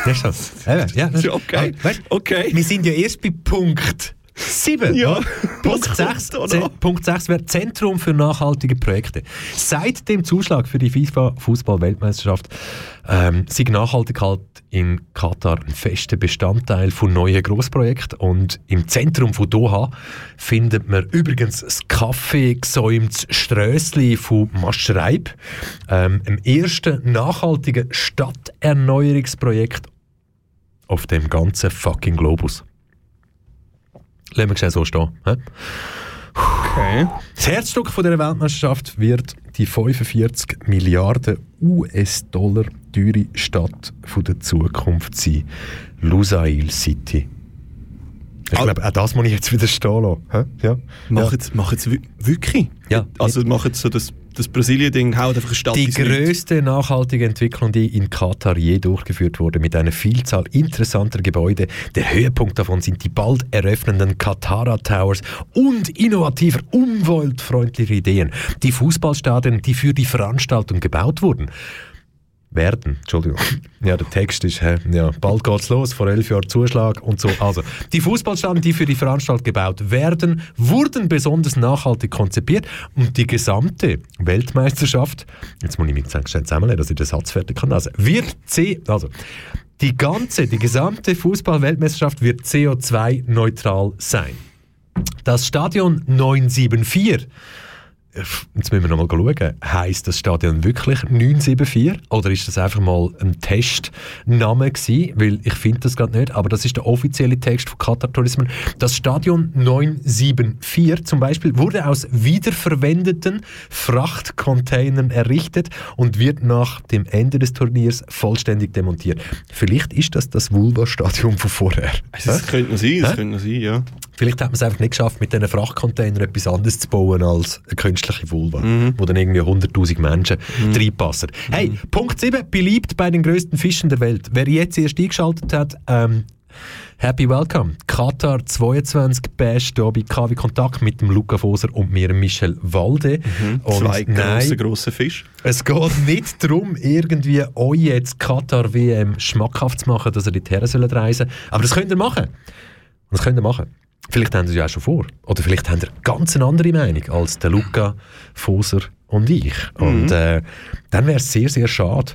Das ist das. Ja, das- Ja, okay. Ah, Okay. Wir sind ja erst bei Punkt 7. Ja. Punkt Was 6, kommt da noch? Punkt 6 wäre Zentrum für nachhaltige Projekte. Seit dem Zuschlag für die FIFA-Fußball-Weltmeisterschaft ähm, sind Nachhaltigkeit in Katar ein fester Bestandteil von neuen Grossprojekten. Und im Zentrum von Doha findet man übrigens das Kaffee gesäumtes Strössli von Maschreib, ähm, im ersten nachhaltigen Stadterneuerungsprojekt auf dem ganzen fucking Globus. Lassen wir schnell so stehen. Okay. Das Herzstück von dieser Weltmeisterschaft wird die 45 Milliarden US-Dollar teure Stadt von der Zukunft sein. Lusail City. Ich Ah. glaube, auch das muss ich jetzt wieder stehen lassen. Ja. Machen machen sie wirklich? Ja. Also machen sie so das, das Brasilien-Ding, haut einfach Stadt Die größte nachhaltige Entwicklung, die in Katar je durchgeführt wurde, mit einer Vielzahl interessanter Gebäude. Der Höhepunkt davon sind die bald eröffnenden Katara Towers und innovativer, umweltfreundliche Ideen. Die Fußballstadien, die für die Veranstaltung gebaut wurden. Werden, Entschuldigung. Ja, der Text ist, hä, ja, bald geht's los, vor elf Jahren Zuschlag und so. Also, die Fußballstadien, die für die Veranstaltung gebaut werden, wurden besonders nachhaltig konzipiert und die gesamte Weltmeisterschaft, jetzt muss ich mich schnell zusammenlegen, dass ich den Satz fertig kann, also, wird C, also, die ganze, die gesamte Fußball-Weltmeisterschaft wird CO2-neutral sein. Das Stadion 974 Jetzt müssen wir noch mal schauen. Heißt das Stadion wirklich 974? Oder ist das einfach mal ein Testname gewesen? Weil ich finde das gerade nicht. Aber das ist der offizielle Text von Qatar Tourism. Das Stadion 974 zum Beispiel wurde aus wiederverwendeten Frachtcontainern errichtet und wird nach dem Ende des Turniers vollständig demontiert. Vielleicht ist das das Vulva-Stadion von vorher. Also, Das könnte noch sein, das könnte noch sein, ja. Vielleicht hat man es einfach nicht geschafft, mit diesen Frachtcontainern etwas anderes zu bauen als eine künstliche Vulva, wo dann irgendwie 100'000 Menschen reinpassen. Hey, Punkt 7, beliebt bei den größten Fischen der Welt. Wer jetzt erst eingeschaltet hat, ähm, Happy Welcome. Katar 22 Bash hier bei KW Kontakt mit dem Luca Foser und mir, Michel Walde. Und Zwei nein, grosse, grosse Fische. es geht nicht darum, irgendwie euch jetzt Katar WM schmackhaft zu machen, dass ihr dorthin sollt reisen Aber das könnt ihr machen. Das könnt ihr machen. Vielleicht haben ihr es ja auch schon vor. Oder vielleicht ihr ganz eine andere Meinung als der Luca, Foser und ich. Und äh, dann wäre es sehr, sehr schade,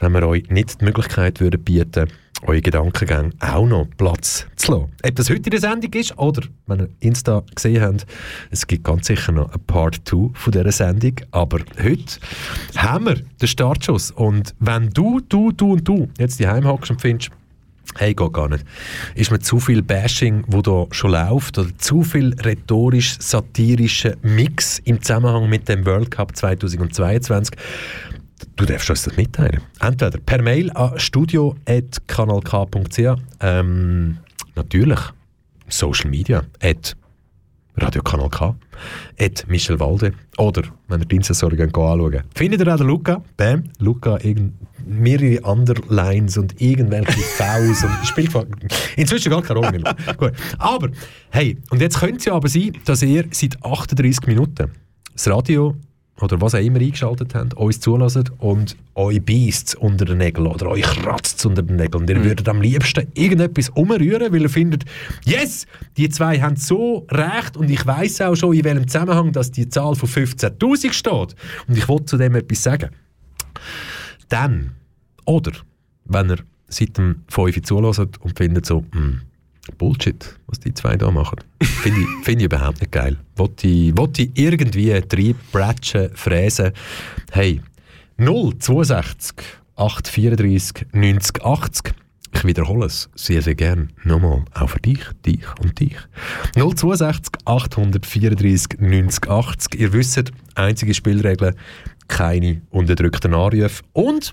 wenn wir euch nicht die Möglichkeit würden bieten eure Gedankengänge auch noch Platz zu lassen. Ob das heute in der Sendung ist oder, wenn ihr Insta gesehen habt, es gibt ganz sicher noch ein Part 2 von dieser Sendung, aber heute haben wir den Startschuss und wenn du, du, du und du jetzt die hockst und findest, Hey, geht gar nicht. Ist mir zu viel Bashing, wo da schon läuft, oder zu viel rhetorisch-satirischer Mix im Zusammenhang mit dem World Cup 2022? Du darfst uns das mitteilen. Entweder per Mail an studio.kanalk.ch ähm, natürlich Social Media at Radio Kanal K at Michel Walde oder wenn ihr die Insta-Story anschauen. Findet ihr auch den Luca? Bam, Luca irgend, mehrere Underlines und irgendwelche Fouls und spielt inzwischen gar keine Rolle mehr. Gut. aber hey, und jetzt könnte es ja aber sein, dass ihr seit 38 Minuten das Radio oder was auch immer eingeschaltet habt, uns zulassen und euch beißt unter den Nägeln oder euch kratzt unter den Nägeln. Und ihr mhm. würdet am liebsten irgendetwas umrühren, weil ihr findet, yes, die zwei haben so recht und ich weiß auch schon, in welchem Zusammenhang dass die Zahl von 15'000 steht. Und ich wollte zu dem etwas sagen. Dann, oder, wenn ihr seit dem 5 zulässt und findet so, mh, hm, Bullshit, was die zwei da machen. Finde ich, find ich überhaupt nicht geil. Wollte ich, wollte ich irgendwie fräsen. Hey, 062 834 90 80. Ich wiederhole es sehr, sehr gern. Nochmal, auch für dich, dich und dich. 062 834 90 80. Ihr wisst, einzige Spielregel, keine unterdrückten Anrufe. Und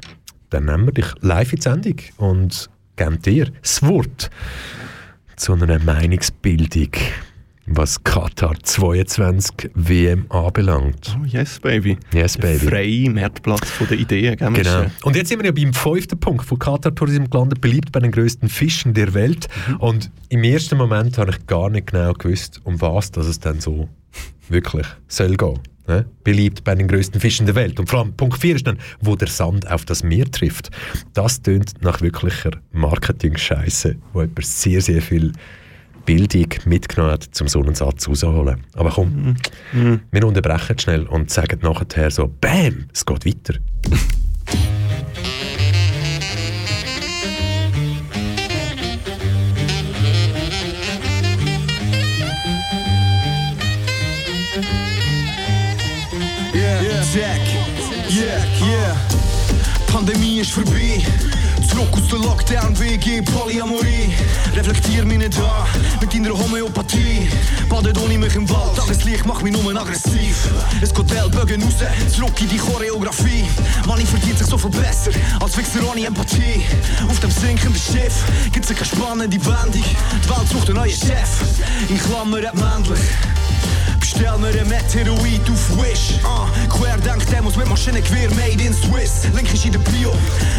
dann nehmen wir dich live in die Sendung und geben dir das Wort zu einer Meinungsbildung, was Katar 22 WM anbelangt. Oh, yes, baby. Yes, baby. Freie Marktplatz von der Ideen. Gell, genau. Und jetzt sind wir ja beim fünften Punkt von Katar Tourism gelandet, beliebt bei den grössten Fischen der Welt. Mhm. Und im ersten Moment habe ich gar nicht genau gewusst, um was dass es dann so wirklich soll gehen. Ne? beliebt bei den größten Fischen der Welt. Und vor allem Punkt 4 ist dann, wo der Sand auf das Meer trifft. Das tönt nach wirklicher Marketing-Scheiße, wo jemand sehr, sehr viel Bildung mitgenommen hat, um so einen Satz rauszuholen. Aber komm, mhm. wir unterbrechen schnell und sagen nachher so, BÄM, es geht weiter. Pandemie ist vorbei. Zurück aus der Lockdown, WG, Polyamorie. Reflektier mich nicht an mit deiner Homöopathie. Badet ohne mich im Wald, Tageslicht macht mich nur aggressiv. Es geht Ellbogen raus, zurück in die Choreografie. Money verdient sich so viel besser, als Wichser ohne Empathie. Auf dem sinkenden Schiff gibt's keine spannende Wendung. Die Welt sucht einen neuen Chef, in Klammern männlich. Bestell mir ein Meteorit auf Wish. Uh, Querdenk Demos mit Maschinengewehr made in Swiss. Link ist in der Bio.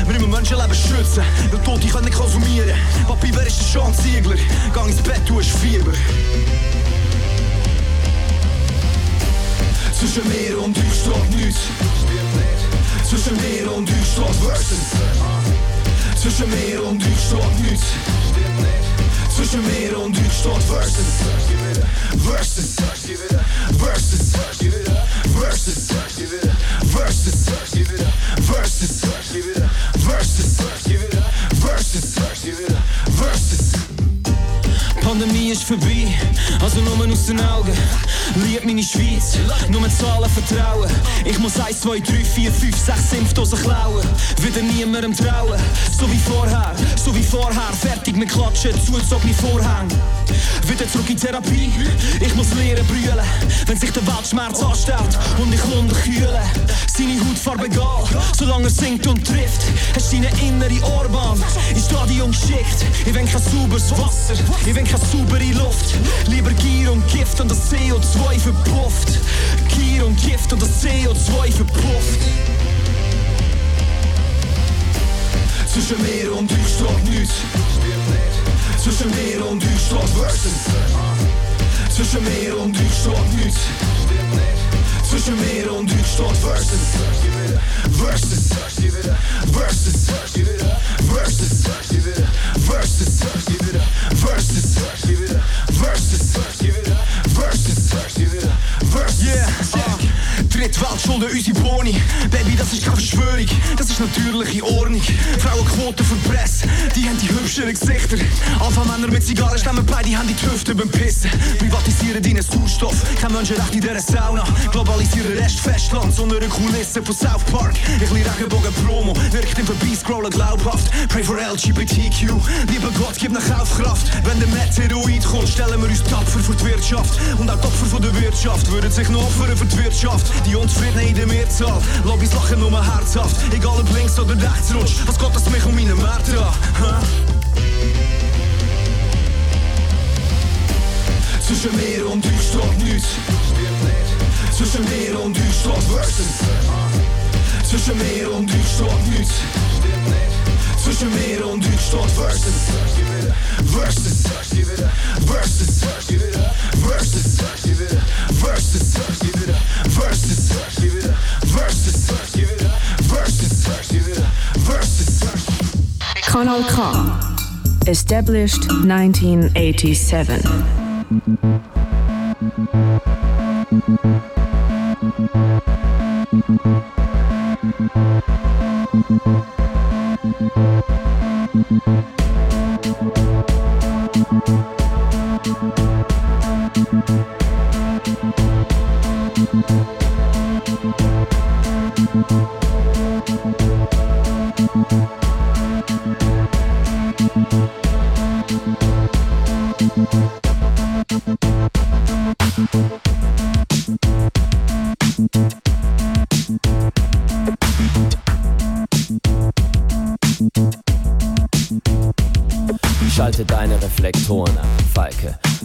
Wir müssen Menschenleben schützen, weil Tote können konsumieren. Papi, wer ist der Sean Ziegler? Gang ins Bett, du hast Fieber. Zwischen mir und euch steht nichts. Zwischen mir und euch steht Versus. Zwischen mir und euch steht nichts. Zwischen mir und steht Versus. Versus. Versus. Versus. Versus. Versus. Versus. Versus. Versus. Pandemie ist vorbei, also nur aus den Augen. Lieb meine Schweiz, nur mit Zahlen vertrauen. Ich muss 1, 2, 3, 4, 5, 6 Impfdosen klauen. Wieder niemandem trauen, so wie vorher, so wie vorher. Fertig mit Klatschen, zugezogene Vorhänge. Wieder zurück in Therapie, ich muss lernen brüllen. Wenn sich der Weltschmerz anstellt und ich Wunder kühle. Seine Hautfarbe egal, solange er singt und trifft. Hast deine innere Ohrbahn ins Stadion geschickt. Ich will kein sauberes Wasser, ich will keine saubere Luft. Lieber Gier und Gift und das CO2 verpufft. Gier und Gift und das CO2 verpufft. Zwischen mir und euch steht nichts. Zwischen mir und euch steht Versus. Zwischen mir und euch steht nichts. Zwischen mir und euch steht Versus. Versus. Versus. Versus. Versus. Versus. Versus. Versus. Versus. Yeah. Uh. Tritt schulden unsere Boni. Baby, das ist keine Verschwörung, das ist natürliche Ordnung. Frauenquote für die Presse, die haben die hübscheren Gesichter. Alpha-Männer mit Zigarren stemmen bei, die haben die Hüfte beim Pissen. Privatisieren deinen Sauerstoff, kein Menschenrecht in dieser Sauna. Globalisieren Rest Festland, so eine Kulisse von South Park. Ein bisschen Regenbogen-Promo, wirkt im Vorbeiscrollen glaubhaft. Pray for LGBTQ, lieber Gott, gib nach Kaufkraft. Wenn der Meteoroid kommt, stellen wir uns tapfer für die Wirtschaft. Und auch die Opfer von der Wirtschaft würden sich noch opfern für die Wirtschaft. Die Unzufriedenen in der Mehrzahl, Lobbys lachen nur herzhaft. Egal ob links oder rechts rutscht, was geht das mich um meine Werte an? Zwischen mir und euch steht nichts. Zwischen mir und euch steht Versus. Zwischen mir und euch steht nichts. Zwischen mir und steht Versus. Versus. Versus. Versus. Versus. Versus. Versus. Versus. Versus. Established 1987.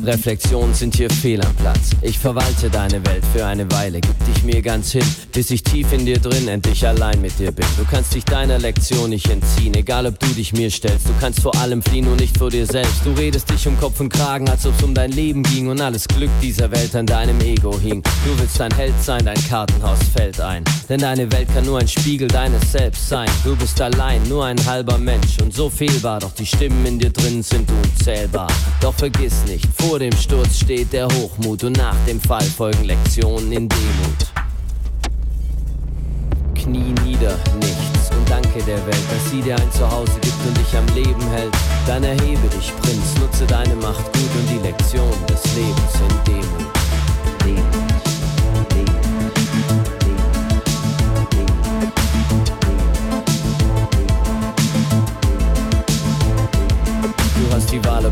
Reflexionen sind hier fehl am Platz. Ich verwalte deine Welt für eine Weile, gib dich mir ganz hin, bis ich tief in dir drin endlich allein mit dir bin. Du kannst dich deiner Lektion nicht entziehen, egal ob du dich mir stellst. Du kannst vor allem fliehen und nicht vor dir selbst. Du redest dich um Kopf und Kragen, als ob's um dein Leben ging und alles Glück dieser Welt an deinem Ego hing. Du willst ein Held sein, dein Kartenhaus fällt ein. Denn deine Welt kann nur ein Spiegel deines Selbst sein. Du bist allein, nur ein halber Mensch und so fehlbar, doch die Stimmen in dir drin sind unzählbar. Doch vergiss nicht, vor dem Sturz steht der Hochmut und nach dem Fall folgen Lektionen in Demut. Knie nieder, nichts und danke der Welt, dass sie dir ein Zuhause gibt und dich am Leben hält. Dann erhebe dich, Prinz, nutze deine Macht gut und die Lektion des Lebens in Demut. Demut.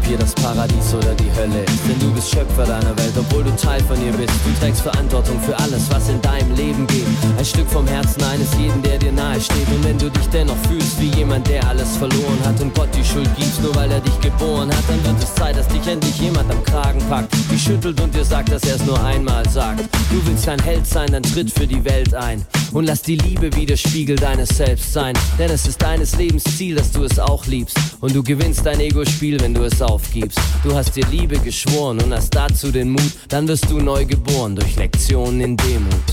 Hier das Paradies oder die Hölle ist. Denn du bist Schöpfer deiner Welt, obwohl du Teil von ihr bist. Du trägst Verantwortung für alles, was in deinem Leben geht. Ein Stück vom Herzen eines jeden, der dir nahe steht. Und wenn du dich dennoch fühlst wie jemand, der alles verloren hat und Gott die Schuld gibst, nur weil er dich geboren hat, dann wird es Zeit, dass dich endlich jemand am Kragen packt, dich schüttelt und dir sagt, dass er es nur einmal sagt. Du willst ein Held sein, dann tritt für die Welt ein. Und lass die Liebe wieder Spiegel deines Selbst sein. Denn es ist deines Lebens Ziel, dass du es auch liebst. Und du gewinnst dein Ego-Spiel, wenn du es aufgibst. Du hast dir Liebe geschworen und hast dazu den Mut. Dann wirst du neu geboren durch Lektionen in Demut.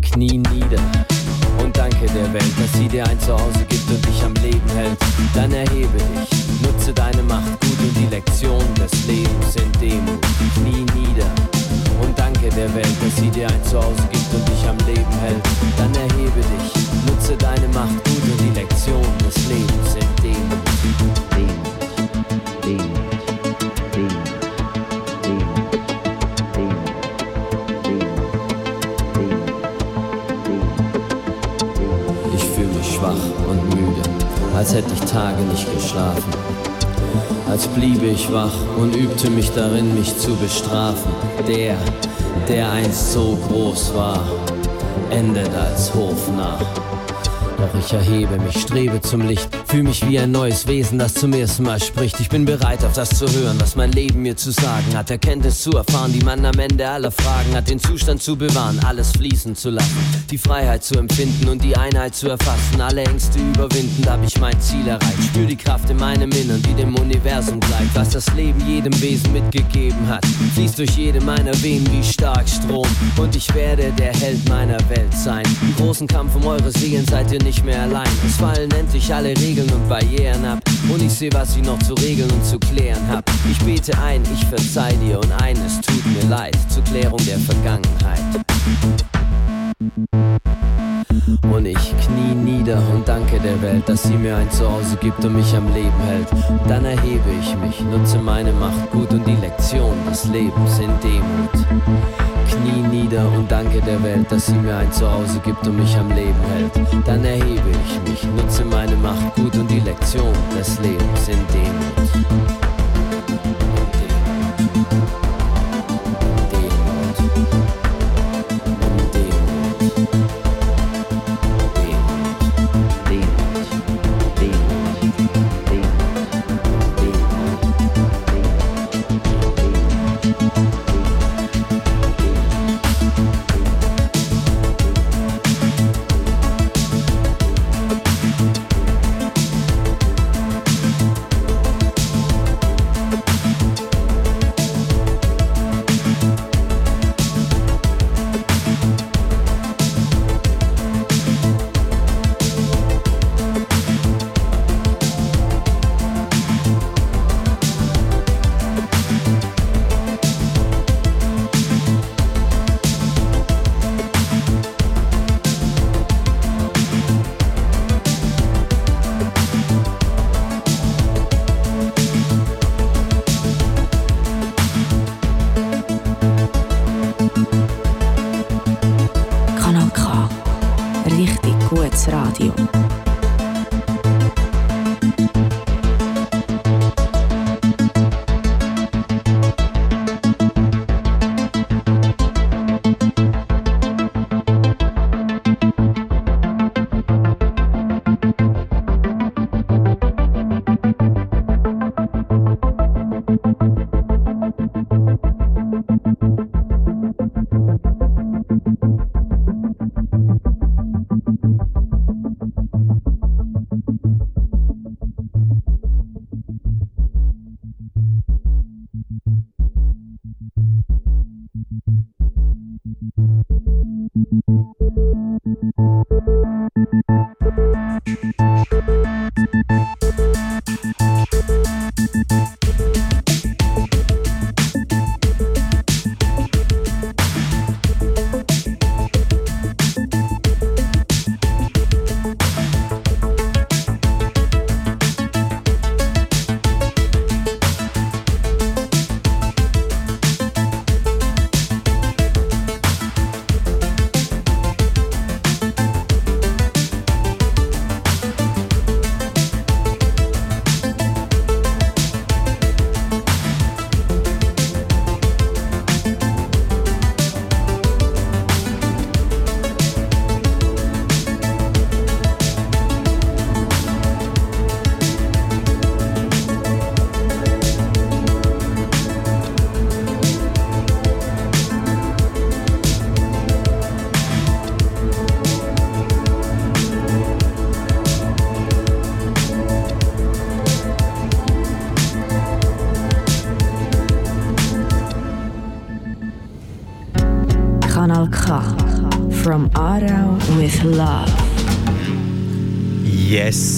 Knie nieder und danke der Welt, dass sie dir ein Zuhause gibt und dich am Leben hält. Dann erhebe dich, nutze deine Macht gut und die Lektion des Lebens in Demut. Knie nieder und danke der Welt, dass sie dir ein Zuhause gibt und dich am Leben hält. Dann erhebe dich, nutze deine Macht gut und die Lektion des Lebens in Demut. Demut, Demut, schwach und müde, als hätte ich Tage nicht geschlafen. Als bliebe ich wach und übte mich darin, mich zu bestrafen. Der, der einst so groß war, endet als Hofnarr. Doch ich erhebe mich, strebe zum Licht, fühle mich wie ein neues Wesen, das zum ersten Mal spricht. Ich bin bereit, auf das zu hören, was mein Leben mir zu sagen hat. Erkenntnis zu erfahren, die man am Ende aller Fragen hat. Den Zustand zu bewahren, alles fließen zu lassen. Die Freiheit zu empfinden und die Einheit zu erfassen. Alle Ängste überwinden, da hab ich mein Ziel erreicht. Spür die Kraft in meinem Innern, die dem Universum bleibt. Was das Leben jedem Wesen mitgegeben hat. Fließt durch jede meiner Venen wie stark Strom. Und ich werde der Held meiner Welt sein. Im großen Kampf um eure Seelen seid ihr nicht nicht mehr allein. Es fallen endlich alle Regeln und Barrieren ab. Und ich sehe, was ich noch zu regeln und zu klären hab. Ich bete ein, ich verzeih dir und eines tut mir leid zur Klärung der Vergangenheit. Und ich knie nieder und danke der Welt, dass sie mir ein Zuhause gibt und mich am Leben hält. Dann erhebe ich mich, nutze meine Macht gut und die Lektion des Lebens in Demut. Knie nieder und danke der Welt, dass sie mir ein Zuhause gibt und mich am Leben hält. Dann erhebe ich mich, nutze meine Macht gut und die Lektion des Lebens in Demut.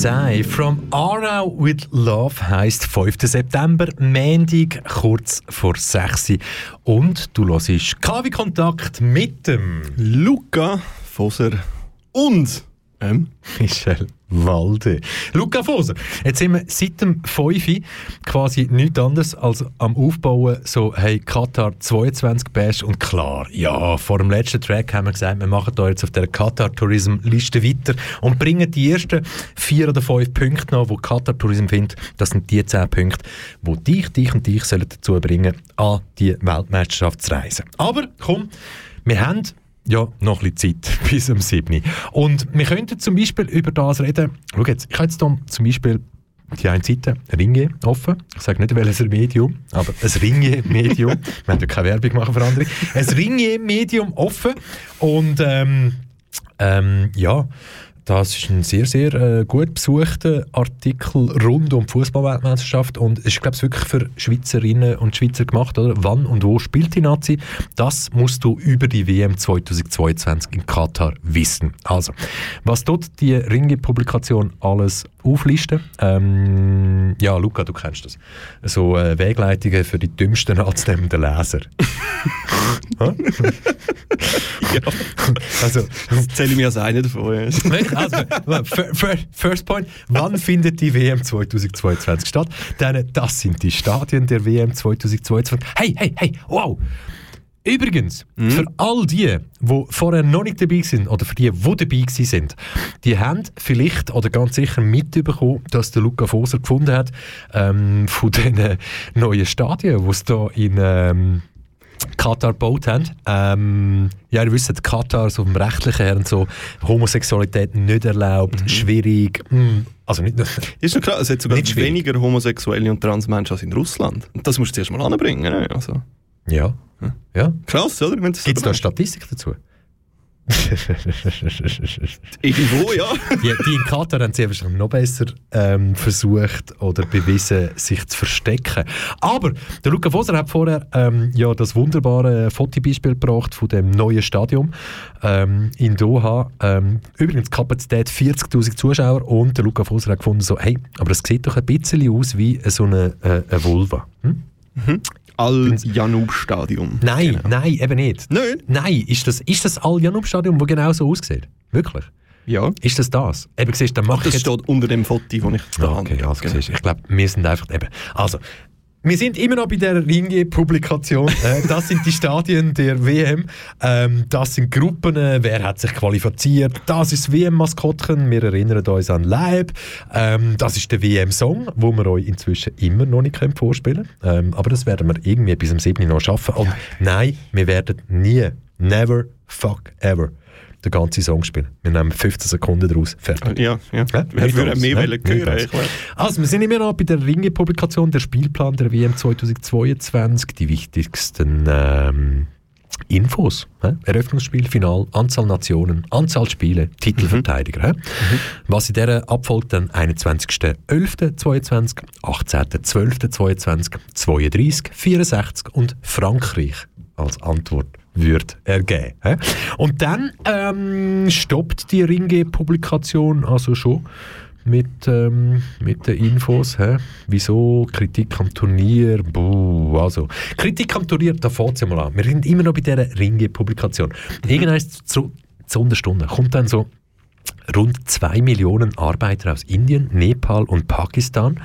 I. From Aarau with Love heisst 5. September, Mendig, kurz vor 6 Uhr. Und du hörst KW Kontakt mit dem Luca Foser und ähm, Michel Walde. Luca Foser, jetzt sind wir seit dem 5 Uhr quasi nichts anderes als am Aufbauen so hey Katar 22 Bash und klar, ja, vor dem letzten Track haben wir gesagt, wir machen da jetzt auf der Katar Tourism Liste weiter und bringen die ersten vier oder fünf Punkte noch, wo Katar Tourism findet, das sind die zehn Punkte, wo dich, dich und dich sollen dazu bringen, an die Weltmeisterschaft zu reisen. Aber komm, wir haben ja, noch ein bisschen Zeit bis um 7 Und wir könnten zum Beispiel über das reden. Schau jetzt, ich habe jetzt hier zum Beispiel die eine Seite, Ringe, offen. Ich sage nicht, welches Medium, aber ein Ringe-Medium. wir haben ja keine Werbung machen für andere. Ein Ringe-Medium offen. Und ähm, ähm, ja, Das ist ein sehr, sehr äh, gut besuchter Artikel rund um die Fußballweltmeisterschaft und es ist, glaube ich, wirklich für Schweizerinnen und Schweizer gemacht, oder? Wann und wo spielt die Nazi? Das musst du über die WM 2022 in Katar wissen. Also, was dort die Ringe-Publikation alles auflisten? Ähm, ja, Luca, du kennst das. So äh, Wegleitungen für die dümmsten anzunehmenden Leser. Ja. Also, das zähle ich mir als einer davon. also, fir- fir- first point, wann findet die WM 2022 statt? Denn das sind die Stadien der WM 2022. Hey, hey, hey, wow! Übrigens, für all die, die vorher noch nicht dabei sind, oder für die, die dabei sind, die haben vielleicht oder ganz sicher mitbekommen, dass der Luca Foser gefunden hat, ähm, von den neuen Stadien, die es hier in ähm, Katar gebaut haben. Ähm, ja, ihr wisst, Katar so vom rechtlichen her und so, Homosexualität nicht erlaubt, schwierig. mm, also nicht nur, Ist schon klar, es hat sogar weniger Homosexuelle und Transmenschen als in Russland. Das musst du zuerst mal anbringen. Ne? Also, ja. ja. krass, oder? Gibt es da. Statistik dazu? Irgendwo, ja. die, die in Katar haben sie wahrscheinlich noch besser ähm, versucht oder bewiesen, sich zu verstecken. Aber der Luca Foser hat vorher ähm, ja das wunderbare Fotobeispiel gebracht von dem neuen Stadion ähm, in Doha. Ähm, übrigens Kapazität 40'000 Zuschauer und der Luca Foser hat gefunden so, hey, aber das sieht doch ein bisschen aus wie so eine, äh, eine Vulva. Hm? Al-Janub-Stadium. Nein, nein, eben nicht. Nein? Nein, ist das, ist das Al-Janub-Stadion, das genau so aussieht? Wirklich? Ja. Ist das das? Eben, siehst, dann mach Das ich jetzt... steht unter dem Foto, das ich da Ah, habe. okay, also, du, ich glaube, wir sind einfach eben... Also, wir sind immer noch bei der Ringe-Publikation. äh, das sind die Stadien der WM. Ähm, das sind Gruppen. Äh, wer hat sich qualifiziert? Das ist das WM-Maskottchen. Wir erinnern uns an Leib. Ähm, das ist der WM-Song, wo wir euch inzwischen immer noch nicht vorspielen können. Ähm, aber das werden wir irgendwie bis am 7. noch schaffen. Und nein, wir werden nie, never, fuck, ever den ganzen Song spielen. Wir nehmen 15 Sekunden daraus. Fertig. Ja, ja. Ja, Wir würden mehr Nicht hören. Also, wir sind immer noch bei der Ringe-Publikation, der Spielplan der WM 2022, die wichtigsten ähm, Infos. Hä? Eröffnungsspiel, Final, Anzahl Nationen, Anzahl Spiele, Titelverteidiger. Hä? Was in dieser abfolgt, dann 21.11.22, 18.12.22, 32, 64 und Frankreich als Antwort würde ergeben. Und dann ähm, stoppt die Ringe-Publikation also schon mit, ähm, mit den Infos. Hä? Wieso? Kritik am Turnier. Buh, also, Kritik am Turnier, da fängt es mal an. Wir sind immer noch bei dieser Ringe-Publikation. Irgendwann zu, zu Unterstunden kommt dann so rund 2 Millionen Arbeiter aus Indien, Nepal und Pakistan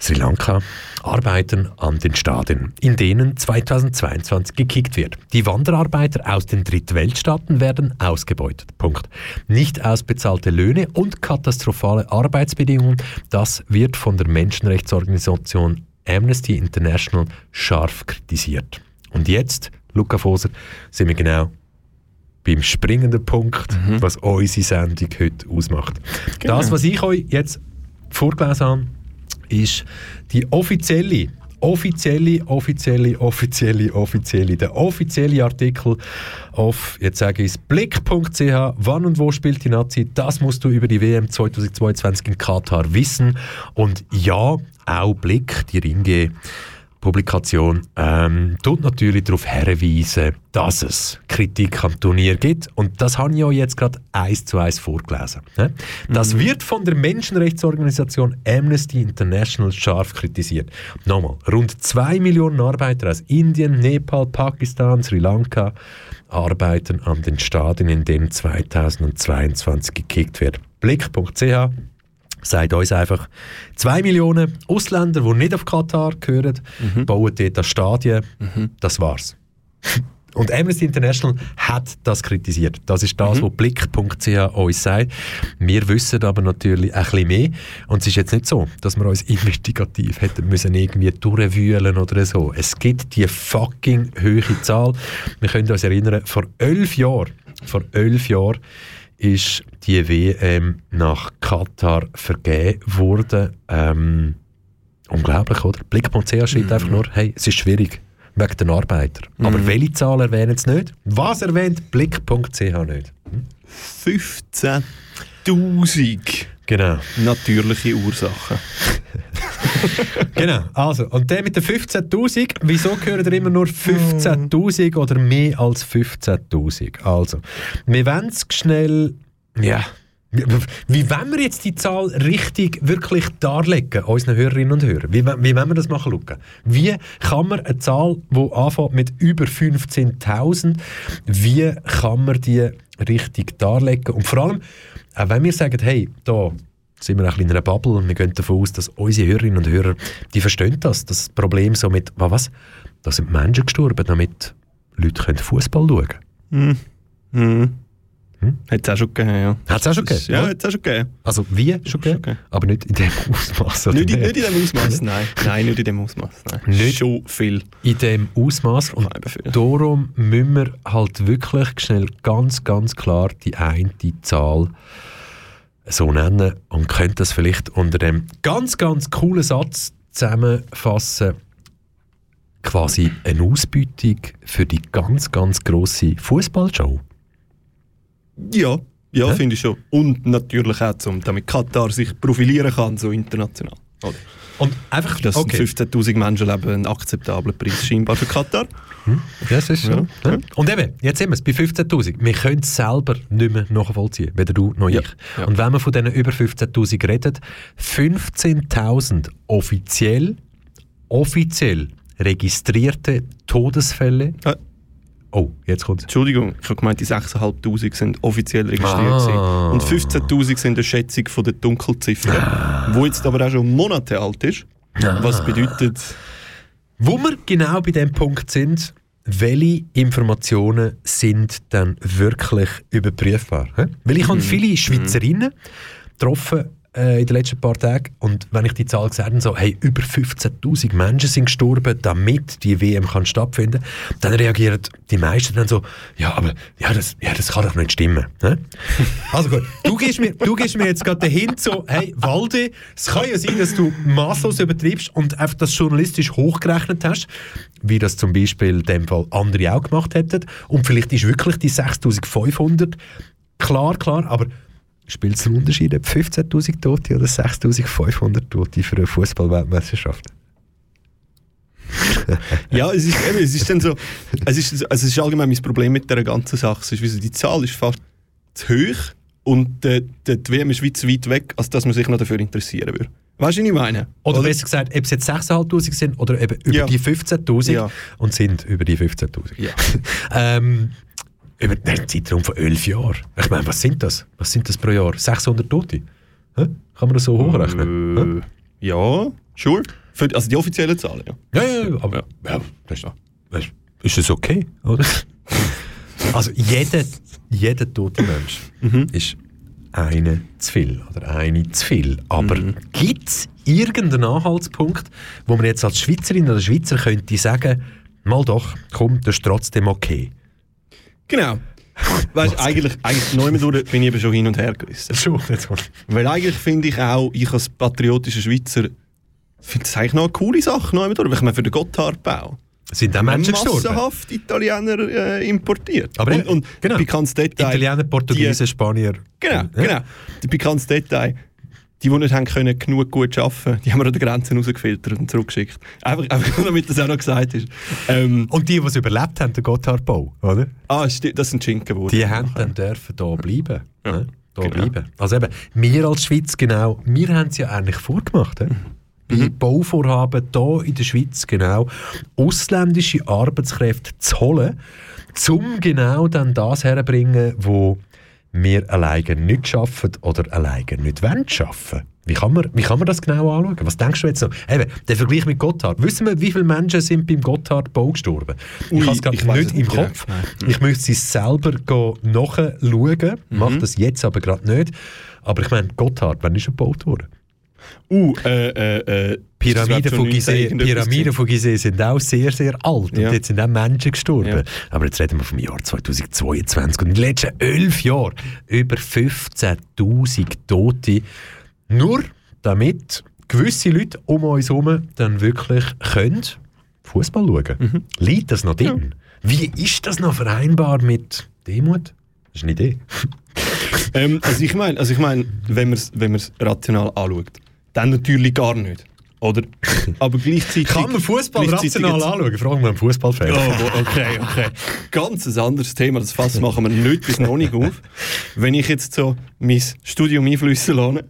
Sri Lanka arbeiten an den Stadien, in denen 2022 gekickt wird. Die Wanderarbeiter aus den Drittweltstaaten werden ausgebeutet. Punkt. Nicht ausbezahlte Löhne und katastrophale Arbeitsbedingungen, das wird von der Menschenrechtsorganisation Amnesty International scharf kritisiert. Und jetzt, Luca Foser, sind wir genau beim springenden Punkt, was unsere Sendung heute ausmacht. Genau. Das, was ich euch jetzt vorgelesen habe, ist die offizielle, offizielle, offizielle, offizielle, offizielle, der offizielle Artikel auf, jetzt sage ich es, blick.ch, wann und wo spielt die Nazi, das musst du über die WM 2022 in Katar wissen. Und ja, auch Blick, die Ringe, Publikation ähm, tut natürlich darauf hinweisen, dass es Kritik am Turnier gibt. Und das habe ich euch jetzt gerade eins zu eins vorgelesen. ne? Das wird von der Menschenrechtsorganisation Amnesty International scharf kritisiert. Nochmal, rund zwei Millionen Arbeiter aus Indien, Nepal, Pakistan, Sri Lanka arbeiten an den Stadien, in denen 2022 gekickt wird. Blick.ch sagt uns einfach, zwei Millionen Ausländer, die nicht auf Katar gehören, bauen dort das Stadien. Das war's. Und Amnesty International hat das kritisiert. Das ist das, was Blick.ch uns sagt. Wir wissen aber natürlich ein bisschen mehr. Und es ist jetzt nicht so, dass wir uns investigativ hätten müssen irgendwie durchwühlen oder so. Es gibt die fucking hohe Zahl. Wir können uns erinnern, vor elf Jahren, vor elf Jahren ist die WM nach Katar vergeben worden. Ähm, unglaublich, oder? Blick.ch schreibt einfach nur, hey, es ist schwierig, wegen den Arbeitern. Aber welche Zahl erwähnen es nicht? Was erwähnt Blick.ch nicht? 15 15'000 Genau. natürliche Ursachen. genau, also, und der mit den 15'000, wieso hören ihr immer nur 15'000 oder mehr als 15'000? Also, wir wollen es schnell, ja, wie, wollen wir jetzt die Zahl richtig wirklich darlegen, unseren Hörerinnen und Hörern? Wie, wie wollen wir das machen, Luca? Wie kann man eine Zahl, die anfängt mit über 15'000, wie kann man die richtig darlegen? Und vor allem, auch wenn wir sagen, hey, da sind wir ein in einer Bubble und wir gehen davon aus, dass unsere Hörerinnen und Hörer, die verstehen das, das Problem so mit, wa- was, da sind Menschen gestorben, damit Leute können Fußball schauen Hm. Hm. Hat es auch schon gegeben, ja. Hat es auch schon gegeben? Ja, hat es auch schon gegeben. Also wie schon gegeben? Aber nicht in dem Ausmaß. Nicht, in- nicht in dem Ausmaß, nein. Nein, nicht in dem Ausmaß. Nicht Schon viel. in dem Ausmaß und darum müssen wir halt wirklich schnell ganz, ganz klar die eine Zahl so nennen und können das vielleicht unter dem ganz, ganz coolen Satz zusammenfassen. Quasi eine Ausbeutung für die ganz, ganz grosse Fußballshow. Ja, ja, Hä? finde ich schon. Und natürlich auch, zum, damit Katar sich profilieren kann, so international. Oder? Und einfach, Dass okay. 15'000 Menschenleben ein akzeptabler Preis scheinbar für Katar. Das ist so. Ja. Und eben, jetzt sind wir es bei 15'000. Wir können es selber nicht mehr nachvollziehen, weder du noch ich. Und wenn wir von diesen über 15'000 reden, 15'000 offiziell, offiziell registrierte Todesfälle. Oh, jetzt kommt Entschuldigung, ich habe gemeint, die 6'500 sind offiziell registriert. Ah. Und 15'000 sind eine Schätzung von der Dunkelziffer, Ah. wo jetzt aber auch schon Monate alt ist. Was bedeutet... Wo wir genau bei dem Punkt sind, welche Informationen sind dann wirklich überprüfbar? Weil ich habe viele Schweizerinnen getroffen äh, in den letzten paar Tagen und wenn ich die Zahl gesagt habe, so, hey, über 15'000 Menschen sind gestorben, damit die WM kann stattfinden, dann reagieren die meisten dann so, ja, aber ja, das, ja, das kann doch nicht stimmen. hä? Also gut, du gibst mir, du gibst mir jetzt gerade den Hint so, hey, Walde, es kann ja sein, dass du maßlos übertreibst und einfach das journalistisch hochgerechnet hast, wie das zum Beispiel in dem Fall andere auch gemacht hätten. Und vielleicht ist wirklich die 6500 klar, klar, aber spielt es einen Unterschied, ob 15.000 Tote oder 6.500 Tote für eine Fußballweltmeisterschaft? Ja, es ist, eben, es ist dann so, es ist, also es ist allgemein mein Problem mit dieser ganzen Sache. Es ist, wie so, die Zahl ist fast zu hoch und äh, die, die WM ist weit zu weit weg, als dass man sich noch dafür interessieren würde. Weißt du, was ich meine? Oder, besser gesagt, ob es jetzt 6'500 sind oder eben über Ja. die 15'000 Ja. und sind über die 15'000. Ja. ähm, über einen Zeitraum von 11 Jahren. Ich meine, was sind das? Was sind das pro Jahr? 600 Tote? Hä? Kann man das so hochrechnen? Äh, ja, sure. Für, also die offiziellen Zahlen, ja. Ja, ja, ja, aber ja. das, das, ist das okay, oder? also jeder, jeder tote Mensch Mhm. ist eine zu viel oder eine zu viel. Aber gibt es irgendeinen Anhaltspunkt, wo man jetzt als Schweizerin oder Schweizer könnte sagen, mal doch, komm, das ist trotzdem okay? Genau. Weißt eigentlich, eigentlich neu durch bin ich eben schon hin und her gerissen. Schon, jetzt Weil eigentlich finde ich auch, ich als patriotischer Schweizer finde das eigentlich noch eine coole Sache neu durch. Ich meine, für den Gotthardbau. Sind auch Menschen gestorben? Massenhaft Italiener äh, importiert. Aber und, und genau. Detail. Italiener, Portugiesen, Spanier. Genau, Ja. genau. Der pikantes Detail. Die, die nicht haben können, genug gut arbeiten die haben wir an den Grenzen rausgefiltert und zurückgeschickt. Einfach, einfach damit das auch noch gesagt ist. Ähm, Und die, die es überlebt haben, den Gotthardbau, oder? ah, das sind Schinken geworden. Die haben dann dürfen da bleiben. ne? Da genau. bleiben. Also eben, wir als Schweiz, genau, wir haben es ja eigentlich vorgemacht. he? Bei Bauvorhaben hier in der Schweiz, genau, ausländische Arbeitskräfte zu holen, um genau dann das herzubringen, wo wir alleine nicht schaffen oder alleine nicht wollen schaffen. Wie kann, man, wie kann man das genau anschauen? Was denkst du jetzt so? Eben, der Vergleich mit Gotthard. Wissen wir, wie viele Menschen sind beim Gotthard-Bau gestorben? Ui, ich habe es gerade nicht im Kopf. nein. Ich möchte es selber nachschauen. Mache das jetzt aber gerade nicht. Aber ich meine, Gotthard, wann ist er gebaut worden? Uh, äh, äh, äh, Pyramiden von Gizeh, 19 irgendetwas Pyramiden von Gizeh sind auch sehr, sehr alt. Ja. Und jetzt sind auch Menschen gestorben. Ja. Aber jetzt reden wir vom Jahr 2022. Und in den letzten elf Jahren über 15.000 Tote. Nur damit gewisse Leute um uns herum dann wirklich können Fußball schauen. Mhm. Liegt das noch drin? Wie ist das noch vereinbar mit Demut? Das ist eine Idee. ähm, also ich meine, also ich mein, wenn man es wenn man's rational anschaut, dann natürlich gar nicht. Oder? Aber gleichzeitig... Kann man Fußball rational anschauen? Fragen wir einen Fußballfan. Oh, okay, okay. Ganz ein anderes Thema, das Fass machen wir nicht bis noch nicht auf. Wenn ich jetzt so mein Studium einflüssen lasse,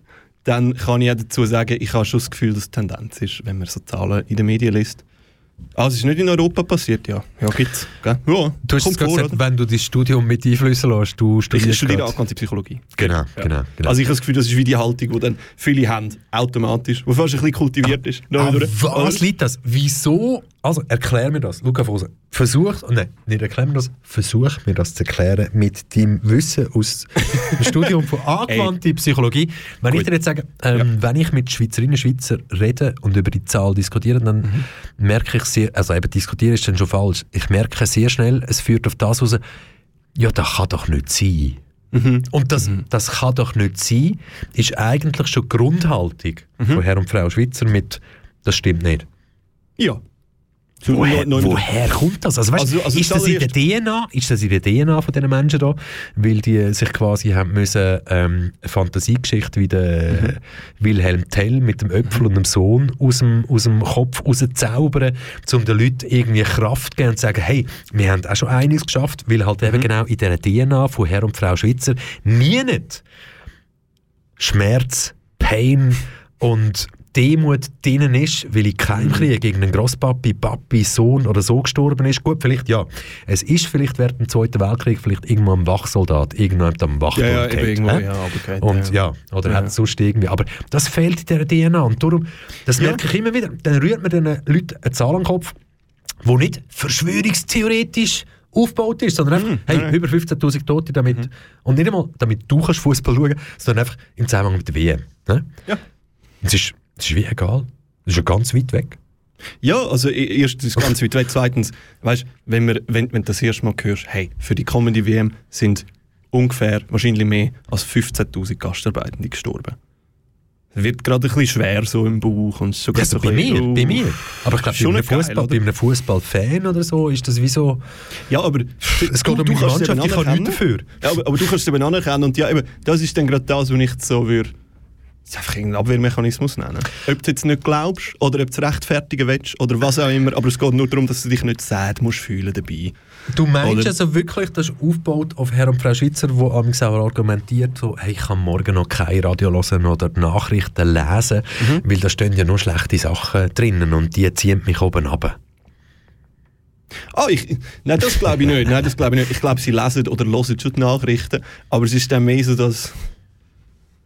dann kann ich auch dazu sagen, ich habe schon das Gefühl, dass es Tendenz ist, wenn man so Zahlen in den Medien liest. Ah, es ist nicht in Europa passiert, ja. Ja, gibt's. Gell? Ja, Du hast vor, gesagt, oder? wenn du dein Studium mit einflüssen lässt, du studierst Ich studiere angewandte Psychologie. Genau, genau. genau. Also ich habe das Gefühl, das ist wie die Haltung, die dann viele haben, automatisch, die fast ein bisschen kultiviert ist. Ah, Oder? was liegt das? Wieso? Also erklär mir das, Luca Fose. Versuch, oh nein, nicht erklär mir das, versuch mir das zu erklären mit deinem Wissen aus dem Studium von angewandter Psychologie. Wenn ich Gut. dir jetzt sage, ähm, wenn ich mit Schweizerinnen und Schweizer rede und über die Zahl diskutiere, dann Mhm. Merke ich sehr, also eben diskutieren ist dann schon falsch, ich merke sehr schnell, es führt auf das raus, ja, das kann doch nicht sein. Mhm. Und das, das kann doch nicht sein, ist eigentlich schon Grundhaltung von Herr und Frau Schweizer mit, das stimmt nicht. Ja. Woher, woher kommt das? Also, weißt, Also- also ist, das in der DNA, ist das in der DNA von diesen Menschen da? Weil die sich quasi haben müssen, ähm, eine Fantasiegeschichte wie der Mhm. Wilhelm Tell mit dem Öpfel und dem Sohn aus dem, aus dem Kopf rauszaubern, um den Leuten irgendwie Kraft zu geben und zu sagen, hey, wir haben auch schon einiges geschafft, weil halt Mhm. eben genau in dieser DNA von Herr und Frau Schweizer nie nicht Schmerz, Pain und Demut drinnen ist, weil ich kein Krieg gegen einen Grosspapi, Papi, Sohn oder so gestorben ist. Gut, vielleicht ja. Es ist vielleicht während dem Zweiten Weltkrieg vielleicht irgendwo ein Wachsoldat, irgendjemand am Wachturm Ja, ja, gefallen, irgendwo, ja, aber geht, Und ja. ja, oder Ja. hat sonst irgendwie. Aber das fehlt in dieser DNA. Und darum, das Ja. merke ich immer wieder, dann rührt man den Leuten eine Zahl an den Kopf, die nicht verschwörungstheoretisch aufgebaut ist, sondern einfach, hey, nein. über 15'000 Tote damit. Und nicht einmal, damit du kannst Fußball schauen sondern einfach im Zusammenhang mit der WM. Ne? Ja. Es ist, es ist wie egal. Es ist ja ganz weit weg. Ja, also erstens ist es ganz weit weg. Zweitens, weißt wenn, wir, wenn, wenn du das erste Mal hörst, hey, für die kommende WM sind ungefähr, wahrscheinlich mehr als 15.000 Gastarbeitende gestorben. Es wird gerade ein bisschen schwer so im Bauch. Und so Ja, so bei mir, uh, bei mir. Aber ich glaube, Schon bei einem Fußball, bei einem Fußballfan oder so ist das wie so. Ja, aber Es geht um meine kannst es Mannschaft, ich kann nichts dafür. Ja, aber, aber du kannst es eben anerkennen und ja, eben, das ist dann gerade das, was ich so würde. Das ist einfach irgendein Abwehrmechanismus nennen. Ob du jetzt nicht glaubst oder ob du es rechtfertigen willst oder was auch immer, aber es geht nur darum, dass du dich nicht sad musst fühlen dabei. Du meinst Oder? also wirklich, das ist aufgebaut auf Herr und Frau Schweizer, wo amigs auch argumentiert, so, hey, ich kann morgen noch kein Radio hören oder die Nachrichten lesen, Mhm. weil da stehen ja nur schlechte Sachen drinnen und die ziehen mich oben runter. Ah, ich, nein, das glaube ich nicht. Nein, das glaube ich nicht. Ich glaube, sie lesen oder hören schon die Nachrichten, aber es ist dann mehr so, dass...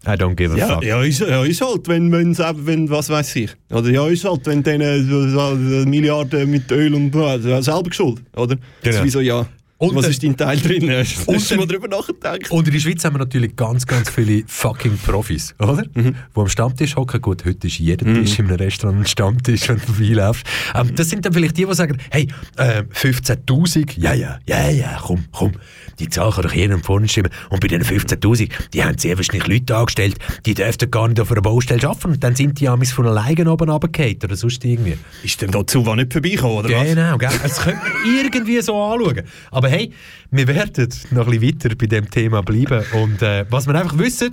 I don't give a Ja, fuck. ja, ist, ja, ist halt, wenn, wenn, wenn was weiß ich. Oder ja, ist halt, wenn denen Milliarden mit Öl und ja, selber geschuld, oder? Das ist wie so, ja, Und was ist dein Teil drin? Hast du mal drüber nachgedacht? Und in der Schweiz haben wir natürlich ganz, ganz viele fucking Profis, oder? Mhm. Die am Stammtisch hocken. Gut, heute ist jeder Tisch in einem Restaurant ein Stammtisch, wenn du vorbeilaufst. Ähm, das sind dann vielleicht die, die sagen, hey, äh, 15'000, ja, ja, ja, ja, komm, komm. Die Zahl kann doch jedem vorne stimmen. Und bei diesen 15'000, die haben sehr wahrscheinlich Leute angestellt, die dürften gar nicht auf einer Baustelle arbeiten. Und dann sind die amigs von alleine oben runtergefallen oder sonst irgendwie. Ist denn dazu was nicht vorbeikommen, oder was? Genau, gell? Das könnte man irgendwie so anschauen. Aber hey, wir werden noch ein bisschen weiter bei dem Thema bleiben. Und äh, was wir einfach wissen,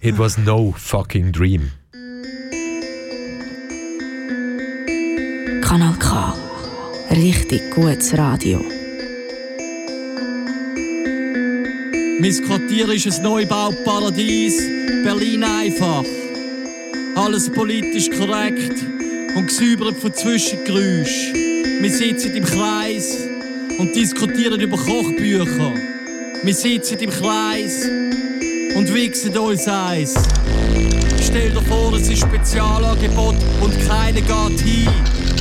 it was no fucking dream. Kanal K. Richtig gutes Radio. Mein Quartier ist ein Neubauparadies, Berlin einfach. Alles politisch korrekt und gesäubert von Zwischengeräusch. Wir sitzen im Kreis und diskutieren über Kochbücher. Wir sitzen im Kreis und wichsen uns eins. Stell dir vor, es ist Spezialangebot und keiner geht hin.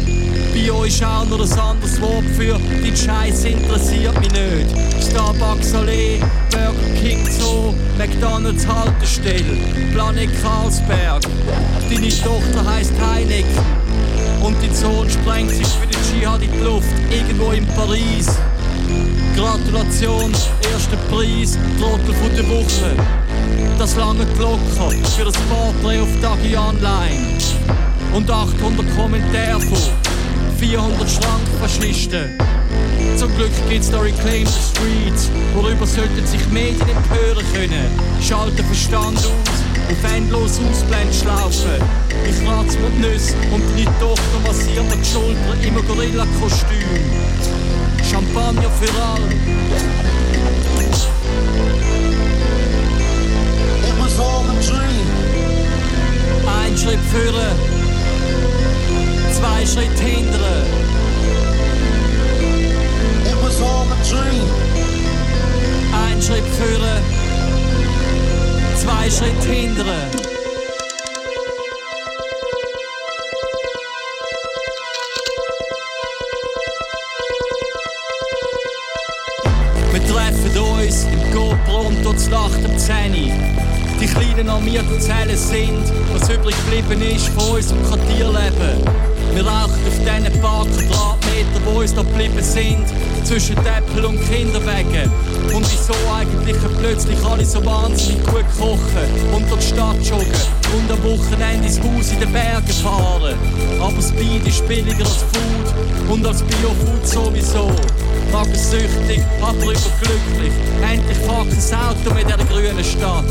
Euch ist auch noch ein anderes Wort für die Scheiß interessiert mich nicht. Starbucks Allee, Burger King Zoo, McDonalds Haltestelle, Planet Karlsberg. Deine Tochter heißt Heineken und dein Sohn sprengt sich für den Dschihad in die Luft, irgendwo in Paris. Gratulation, erster Preis, Trottel von der Woche. Das lange Glocker für das Porträt auf Dagi Online. Und 800 Kommentare von 400 Schrankfaschisten. Zum Glück gibt's da Reclaim the Streets, worüber sollten sich Medien empören können. Schalten Verstand aus, auf endlos ausblenden schlafen. Ich rat's die Nüsse und die Tochter massiert mir die Schulter im Gorilla-Kostüm. Champagner für alle. It was all a dream. Ein Schritt führen, zwei Schritt hindern. It was all a dream. Ein Schritt führen, zwei Schritt hindern. Uns im GoPro und dort Nacht um 10 Uhr. Die kleinen armierten Zellen sind, was übrig geblieben ist von unserem Quartierleben. Wir rauchen auf diesen paar Quadratmeter, wo uns da geblieben sind, zwischen Äpfel und Kinderwegen. Und wieso eigentlich plötzlich alle so wahnsinnig gut kochen und durch die Stadt joggen und am Wochenende ins Haus in den Bergen fahren. Aber das Beat ist billiger als Food und als Biofood sowieso. Magensüchtig, aber überglücklich. Endlich fährt ein Auto mit dieser grünen Stadt.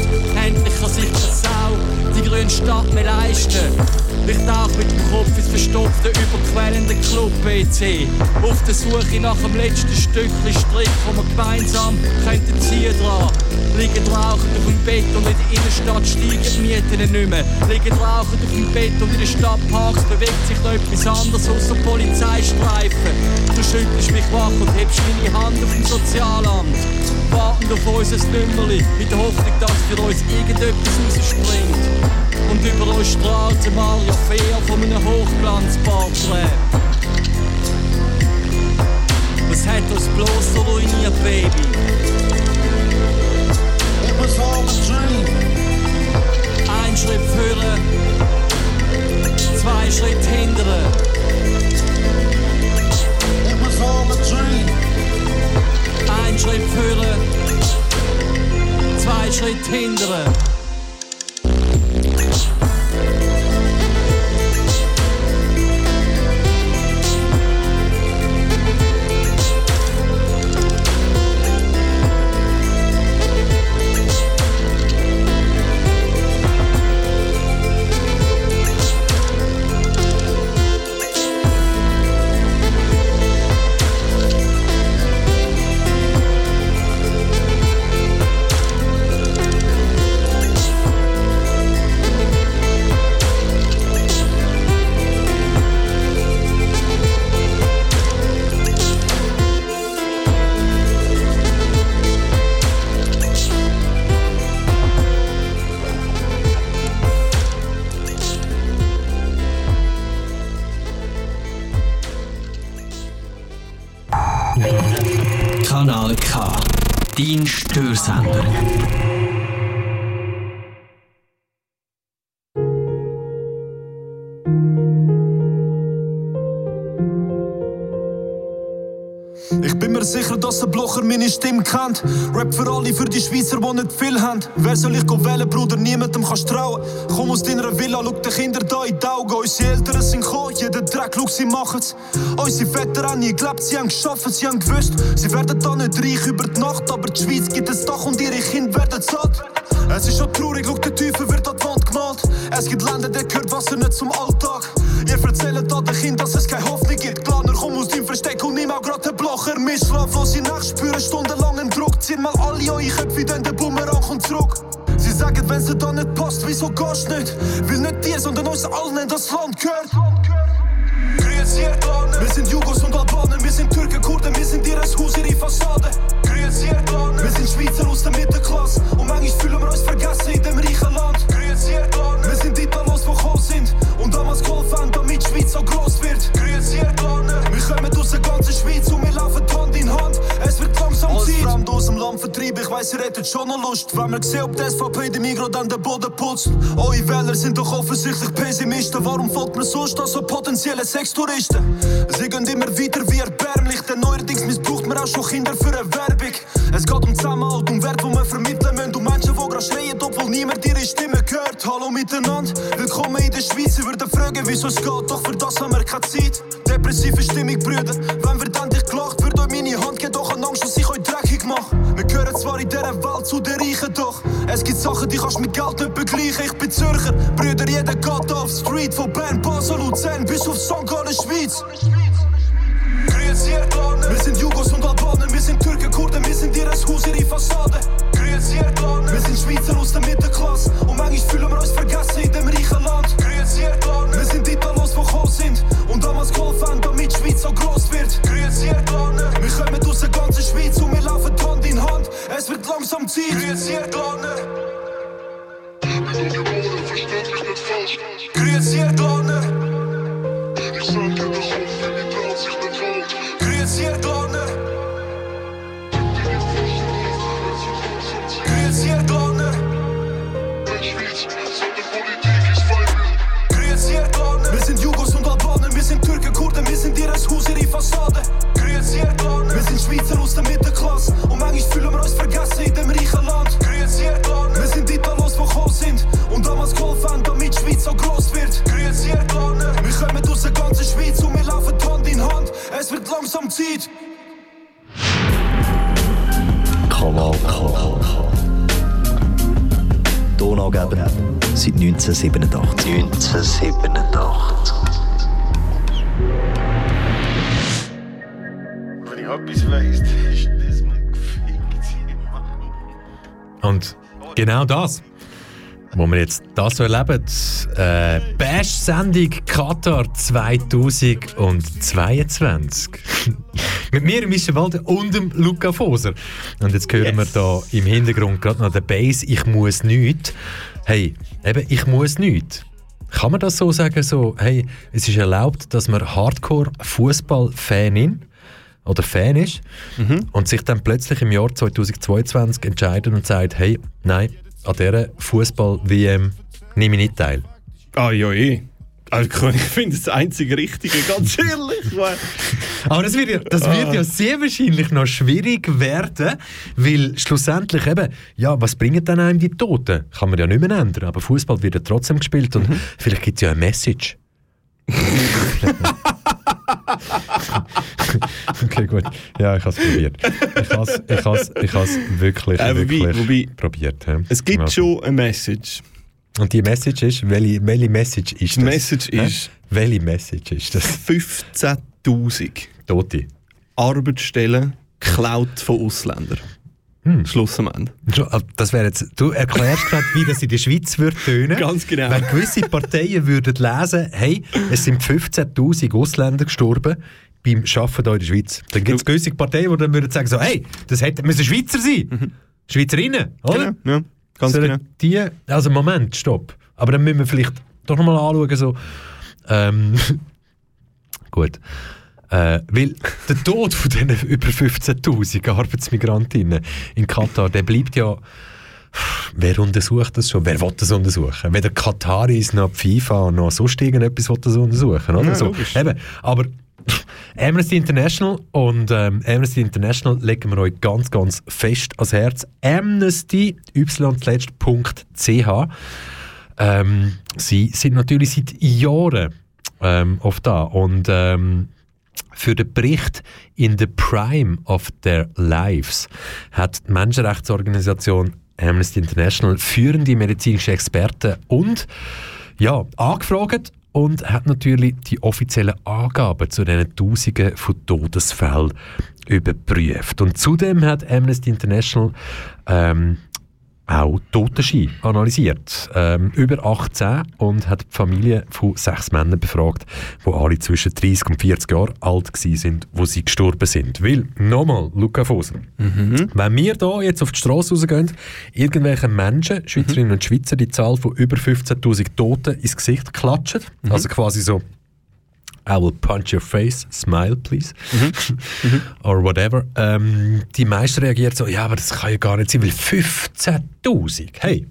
Endlich kann sich die Sau die grüne Stadt mehr leisten. Ich tauche mit dem Kopf ins verstopfte, überquellende Club-PC. Auf der Suche nach dem letzten Stückchen Strick, wo wir gemeinsam könnten ziehen dran. Liegen rauchend auf dem Bett und in der Innenstadt steigen die Mieten nicht mehr. Liegen rauchend auf dem Bett und in den Stadtparks bewegt sich noch etwas anderes außer Polizeistreifen. Du schüttelst mich wach und hebst meine Hand auf dem Sozialamt. Warten auf unser Nümmerli, in der Hoffnung, dass für uns irgendetwas rausspringt. Und über uns strahlt Maria Fair von einem Hochglanzporträt. Was hat uns bloß ruiniert, Baby? It was all a dream. Ein Schritt führen, zwei Schritt hindern. It was all a dream. Ein Schritt führen, zwei Schritt hindern. Kennt. Rap für alle, für die Schweizer, die nicht viel haben. Wer soll ich wählen, Bruder? Niemandem kannst trauen. Komm aus deiner Villa, schau die Kinder da in die Augen. Unsere Eltern sind gekommen, jeder Dreck, schau, sie machen's. Unsere Väter haben nie geglaubt, sie haben geschafft, sie haben gewusst. Sie werden da nicht reich über die Nacht, aber die Schweiz gibt es Dach und ihre Kinder werden satt. Es ist schon traurig, schau, der Teufel wird an die Wand gemalt. Es gibt Länder, der gehört Wasser nicht zum Alltag. Ihr erzählt an den Kindern, dass es keine Hoffnung gibt. Planer, komm aus deinem Versteck und nimm auch grad den Blocher mit. Schlaflose Nacht spüren stundenlangen Zieht mal alle eure Köpfe, denn der Bumerang kommt zurück. Sie sagen, wenn sie da nicht passt, wieso gehst nicht? Will nicht dir, sondern uns allen in das Land gehört. Grüezi, ihr Planer. Wir sind Jugos und Albaner, wir sind Türken, Kurden, wir sind ihr Haus, ihre Fassade. Grüezi, ihr Planer. Wir sind Schweizer aus der Mittelklasse und manchmal fühlen wir uns vergessen in dem reichen Land. Grüezi, ihr Planer. Wir sind Italos, die gekommen sind und damals geholfen damit die Schweiz so groß wird. Grüezi, Planer. Wir kommen aus der ganzen Schweiz und wir laufen Hand in Hand. Es wird langsam Zeit. Als Fremd aus dem Land vertrieben, ich weiss, ihr hättet schon noch Lust. Wenn wir sehen, ob die SVP dem Migro dann den Boden putzt. Eure Wähler sind doch offensichtlich Pessimisten. Warum folgt man sonst an so potenzielle Sextouristen? Sie gehen immer weiter wie erbärmlich, denn neuerdings missbraucht man auch schon Kinder für eine Werbung. Es geht um Zusammenhalt, um Wert, wo wir vermitteln müssen. Um Menschen, die gerade schreien, obwohl niemand ihre Stimme hört. Hallo miteinander, Fragen, wieso es geht, doch für das haben wir keine Zeit. Depressive Stimmung, Brüder. Wenn wir dann dich gelacht, wird euch meine Hand geht doch an Angst, dass ich euch dreckig mach. Wir gehören zwar in dieser Welt zu den Reichen, doch es gibt Sachen, die kannst mit Geld nicht begleichen. Ich bin Zürcher, Brüder, jeder geht auf Street. Von Bern, Basel, Luzern bis auf St. Gallen, Schweiz. Grüezi, Erdogan. Wir sind Jugos und Albaner, wir sind Türken, Kurden, wir sind ihr Haus, ihre Fassade. Grüezi, Erdogan. Wir sind Schweizer aus der Mittelklasse Grüezi, Donaugeber seit 1987. 1987. Wenn ich etwas weiss, ist das mit gefickt. Und genau das, wo wir jetzt das so erleben, äh, Bash-Sendung Katar 2022. Mit mir, Michel Walde und dem Luca Foser. Und jetzt hören wir da im Hintergrund gerade noch den Bass «Ich muss nichts». Hey, eben, ich muss nichts. Kann man das so sagen, so, hey, es ist erlaubt, dass man Hardcore-Fußball-Fanin oder Fan ist und sich dann plötzlich im Jahr 2022 entscheidet und sagt, hey, nein, an dieser Fußball-WM nehme ich nicht teil. Ah ja. Also, ich finde das einzige Richtige, ganz ehrlich. Aber das wird, ja, das wird ja sehr wahrscheinlich noch schwierig werden, weil schlussendlich eben, ja, was bringen dann einem die Toten? Kann man ja nicht mehr ändern, aber Fußball wird ja trotzdem gespielt und vielleicht gibt es ja eine Message. okay, gut. Ja, ich habe es probiert. Ich habe es ich has, ich has wirklich, Äh, wobei- wirklich wobei, probiert. ja. Es gibt Also. schon eine Message. Und die Message ist, welche, welche Message ist das? Die Message Hä? ist- Welche Message ist das? 15.000 Tote. Arbeitsstellen geklaut von Ausländern. Hm. Schluss am Ende. Das wäre jetzt, du erklärst gerade, wie das in der Schweiz wird tönen. Ganz genau. Wenn gewisse Parteien würden lesen, hey, es sind 15'000 Ausländer gestorben beim Arbeiten hier in der Schweiz. Dann gibt es gewisse Parteien, die dann würden sagen so, hey, das hätte, müssen Schweizer sein. Schweizerinnen, oder? Mhm. Genau, ja, ganz Sollen genau. Die, also Moment, stopp. Aber dann müssen wir vielleicht doch nochmal anschauen, so, ähm, gut. Äh, weil der Tod von diesen über 15'000 Arbeitsmigrantinnen in Katar, der bleibt ja... Wer untersucht das schon? Wer will das untersuchen? Weder Kataris noch die FIFA noch sonst irgendetwas will das untersuchen, oder? Ja, so. Eben, aber Amnesty International und ähm, Amnesty International legen wir euch ganz, ganz fest ans Herz. Amnesty, y.ch. Ähm, sie sind natürlich seit Jahren ähm, oft da und ähm, für den Bericht in the Prime of Their Lives hat die Menschenrechtsorganisation Amnesty International führende medizinische Experten und ja, angefragt und hat natürlich die offiziellen Angaben zu diesen Tausenden von Todesfällen überprüft. Und zudem hat Amnesty International ähm, auch Totenschein analysiert. Ähm, über 18 und hat die Familie von sechs Männern befragt, die alle zwischen 30 und 40 Jahre alt sind, wo sie gestorben sind. Weil, nochmal, Luca Foser, wenn wir da jetzt auf die Straße rausgehen, irgendwelche Menschen, Schweizerinnen und Schweizer, die Zahl von über 15'000 Toten ins Gesicht klatschen, also quasi so I will punch your face, smile please. Or whatever. Ähm, die meisten reagieren so, ja, aber das kann ja gar nicht sein, weil 15.000. Hey,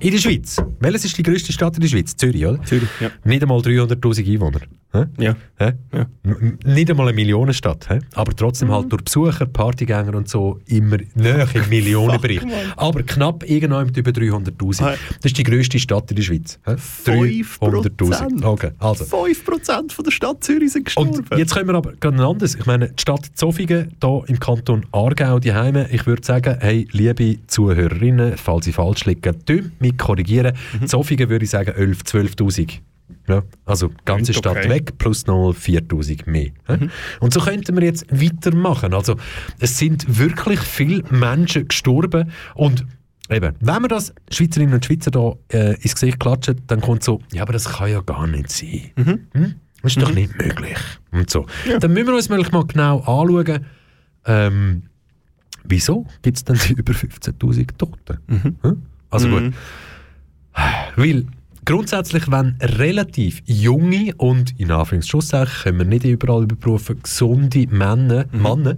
In der Schweiz. Welches ist die grösste Stadt in der Schweiz? Zürich, oder? Zürich, ja. Nicht einmal 300'000 Einwohner. Hä? Ja. Hä? M- Nicht einmal eine Millionenstadt. Hä? Aber trotzdem halt durch Besucher, Partygänger und so immer näher im Millionenbereich. Aber knapp irgendwann über 300'000. Ah. Das ist die grösste Stadt in der Schweiz. hä? 300'000. Okay, also. 5% von der Stadt Zürich sind gestorben. Und jetzt können wir aber gerade ein anderes. Ich meine, die Stadt Zofingen hier im Kanton Aargau, die Heime, ich würde sagen, hey, liebe Zuhörerinnen, falls ich falsch liege, dümmt mich korrigieren. Mhm. Zofingen würde ich sagen 11.000, 12'000. Ja, also ganze Klingt Stadt okay. weg, plus noch 4'000 mehr. Mhm. Und so könnten wir jetzt weitermachen. Also es sind wirklich viele Menschen gestorben und Eben, wenn man das Schweizerinnen und Schweizer da äh, ins Gesicht klatscht, dann kommt so, ja, aber das kann ja gar nicht sein. Hm? Das ist doch nicht möglich. Und so. Dann müssen wir uns mal genau anschauen, ähm, wieso gibt es denn über 15'000 Toten? Hm? Also gut. Weil grundsätzlich, wenn relativ junge und in Anführungszeichen können wir nicht überall überprüfen, gesunde Männer, Männer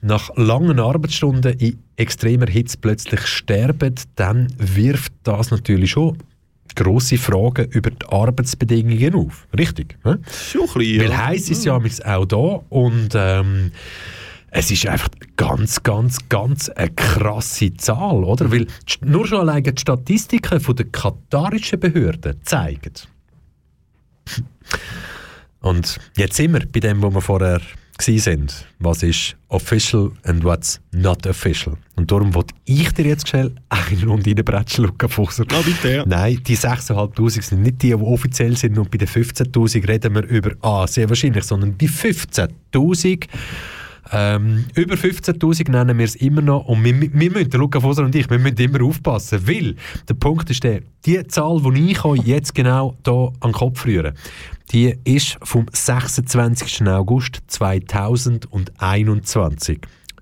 nach langen Arbeitsstunden in extremer Hitze plötzlich sterben, dann wirft das natürlich schon grosse Fragen über die Arbeitsbedingungen auf. Richtig? hä? Schon ein bisschen, Weil ja. heiß ist ja amigs auch da und ähm, es ist einfach ganz, ganz, ganz eine krasse Zahl, oder? Weil nur schon alleine die Statistiken von der katarischen Behörden zeigen. Und jetzt sind wir bei dem, wo wir vorher sind. Was ist official and what's not official? Und darum wollte ich dir jetzt schnell eine Runde reinbretschen, Luca Fusser. Na bitte, ja. Nein, die 6'500 sind nicht die, die offiziell sind und bei den 15'000 reden wir über, ah, sehr wahrscheinlich, sondern bei 15'000 ähm, über 15'000 nennen wir es immer noch und wir, wir müssen, Luca Foser und ich, wir müssen immer aufpassen, weil der Punkt ist der, die Zahl, die ich euch jetzt genau hier an den Kopf rühre, die ist vom 26. August 2021.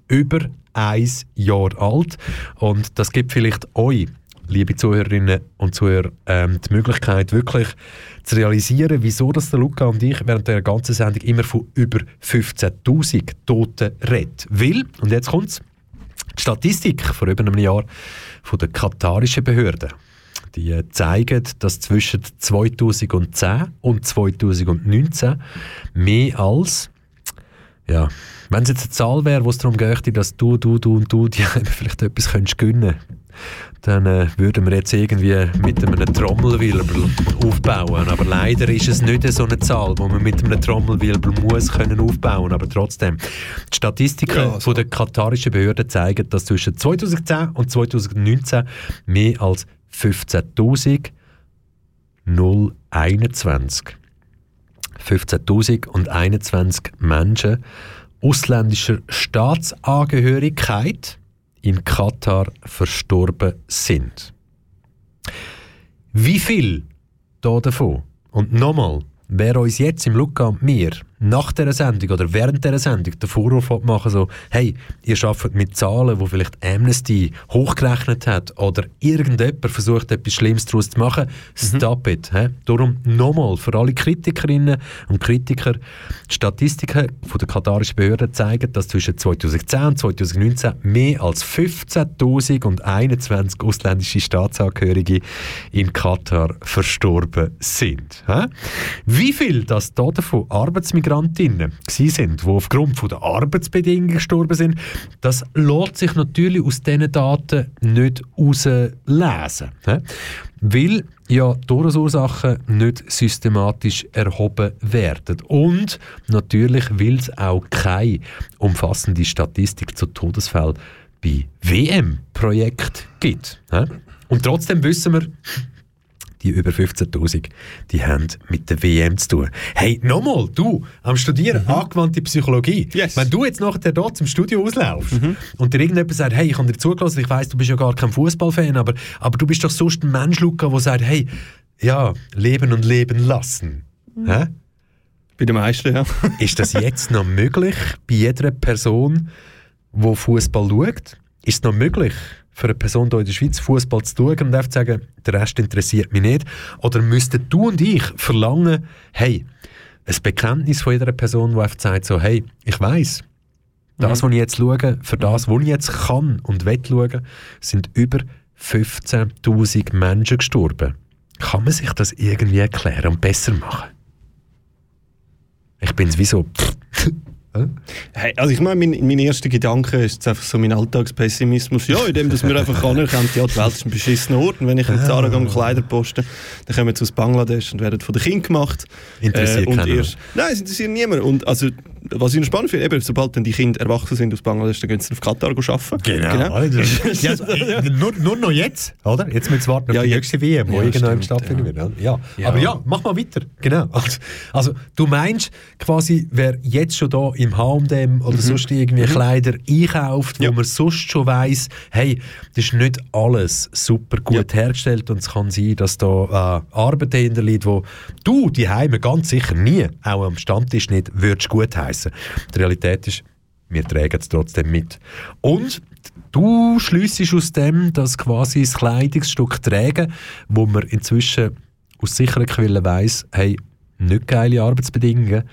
Über ein Jahr alt und das gibt vielleicht euch liebe Zuhörerinnen und Zuhörer, ähm, die Möglichkeit, wirklich zu realisieren, wieso dass der Luca und ich während der ganzen Sendung immer von über 15.000 Toten reden. Weil, und jetzt kommt's, die Statistik vor über einem Jahr von der katarischen Behörde, die äh, zeigen, dass zwischen 2010 und 2019 mehr als ja, wenn es jetzt eine Zahl wäre, wo es darum geht, dass du, du, du und du die vielleicht etwas könntest gönnen dann äh, würden wir jetzt irgendwie mit einem Trommelwirbel aufbauen. Aber leider ist es nicht so eine Zahl, wo man mit einem Trommelwirbel muss können aufbauen. Aber trotzdem, die Statistiken Ja, so. von der katarischen Behörde zeigen, dass zwischen 2010 und 2019 mehr als 15.000 021 15.021 Menschen ausländischer Staatsangehörigkeit in Katar verstorben sind. Wie viel da davon? Und nochmal, wer uns jetzt im Luca und mir nach dieser Sendung oder während dieser Sendung den Vorwurf machen so, hey, ihr arbeitet mit Zahlen, wo vielleicht Amnesty hochgerechnet hat oder irgendjemand versucht, etwas Schlimmes daraus zu machen, stop it. He? Darum nochmal, für alle Kritikerinnen und Kritiker, die Statistiken von der katarischen Behörde zeigen, dass zwischen 2010 und 2019 mehr als 15.021 ausländische Staatsangehörige in Katar verstorben sind. He? Wie viel das da davon Arbeitsmigrantinnen gewesen sind, die aufgrund der Arbeitsbedingungen gestorben sind, das lässt sich natürlich aus diesen Daten nicht herauslesen. he? Weil ja Todesursachen nicht systematisch erhoben werden. Und natürlich, weil es auch keine umfassende Statistik zu Todesfällen bei WM-Projekten gibt. Und trotzdem wissen wir, die über 15.000, die haben mit der WM zu tun. Hey, nochmal, du, am Studieren angewandte Psychologie. Wenn du jetzt nachher dort zum Studio auslaufst und dir irgendjemand sagt, hey, ich habe dir zugelassen, ich weiss, du bist ja gar kein Fußballfan, aber, aber du bist doch sonst ein Mensch, Luca, der sagt, hey, ja, leben und leben lassen. Hä? Bei den meisten, ja. Ist das jetzt noch möglich bei jeder Person, die Fußball schaut? Ist es noch möglich für eine Person hier in der Schweiz Fußball zu schauen und einfach zu sagen, der Rest interessiert mich nicht? Oder müssten du und ich verlangen, hey, ein Bekenntnis von jeder Person, die einfach sagt, so, hey, ich weiß, das, was ich jetzt schaue, für das, was ich jetzt kann und will schauen, sind über 15.000 Menschen gestorben. Kann man sich das irgendwie erklären und besser machen? Ich bin sowieso. Hey, also ich meine, mein, mein erster Gedanke ist jetzt einfach so mein Alltagspessimismus. Ja, indem dass wir einfach anerkennen, ja, die Welt ist ein beschissener Ort. Und wenn ich mit Zara gehe Kleider poste, dann kommen sie aus Bangladesch und werden von den Kindern gemacht. Interessiert und keinen. erst, Nein, es interessiert niemand. Und also, was ich noch spannend finde, eben, sobald dann die Kinder erwachsen sind aus Bangladesch, dann gehen sie auf Katar arbeiten. Genau. ja, also, äh, nur, nur noch jetzt, oder? Jetzt müssen wir warten auf Ja, die nächste WM, wo Ja, irgendwann stattfinden wird. Ja. Ja. Aber ja, mach mal weiter. Genau. Also, also du meinst quasi, wer jetzt schon da im H&M oder sonst irgendwie Kleider einkauft, wo man sonst schon weiss, hey, das ist nicht alles super gut hergestellt und es kann sein, dass da äh, Arbeit dahinter liegt, wo du die Heime ganz sicher nie, auch am Stammtisch nicht, würdest gut heißen. Die Realität ist, wir tragen es trotzdem mit. Und du schliessest aus dem, dass quasi das Kleidungsstück tragen, wo man inzwischen aus sicheren Quellen weiss, hey, nicht geile Arbeitsbedingungen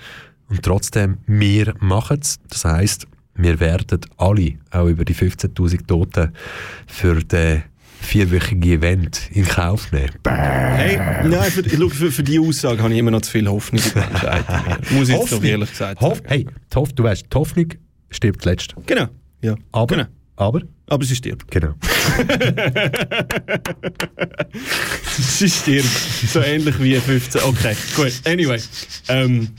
und trotzdem, wir machen es. Das heisst, wir werden alle, auch über die 15'000 Toten, für den vierwöchigen Event in Kauf nehmen. Hey, nein, für, für, für die Aussage habe ich immer noch zu viel Hoffnung. Muss ich jetzt Hoffnung. ehrlich gesagt Hoff, hey, die Hoff, du weißt, die Hoffnung stirbt zuletzt. Genau. Ja. Aber, Genau. aber, Aber sie stirbt. genau. sie stirbt. So ähnlich wie 15. Okay, gut. Anyway. Ähm,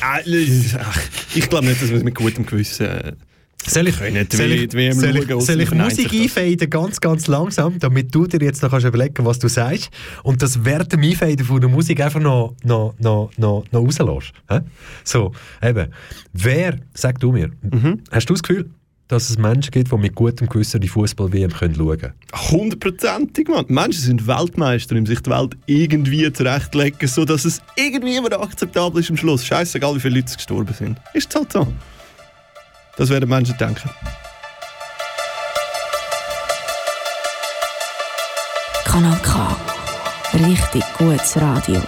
äh, ach, ich glaube nicht, dass wir es mit gutem Gewissen. Soll ich, soll ich, W- die WM soll ich, soll ich Musik das. einfaden, ganz, ganz langsam, damit du dir jetzt noch kannst überlegen was du sagst und das während dem Einfaden von der Musik einfach noch, noch, noch, noch, noch rauslässt. So, eben. Wer, sag du mir, Mhm. hast du das Gefühl, dass es Menschen gibt, die mit gutem Gewissen die Fußball-WM schauen können? Hundertprozentig, Mann. Menschen sind Weltmeister, um sich die Welt irgendwie zurechtlegen, sodass es irgendwie immer akzeptabel ist am Schluss. Scheißegal, wie viele Leute gestorben sind. Ist es halt so. Das werden Menschen denken. Kanal K. Richtig gutes Radio.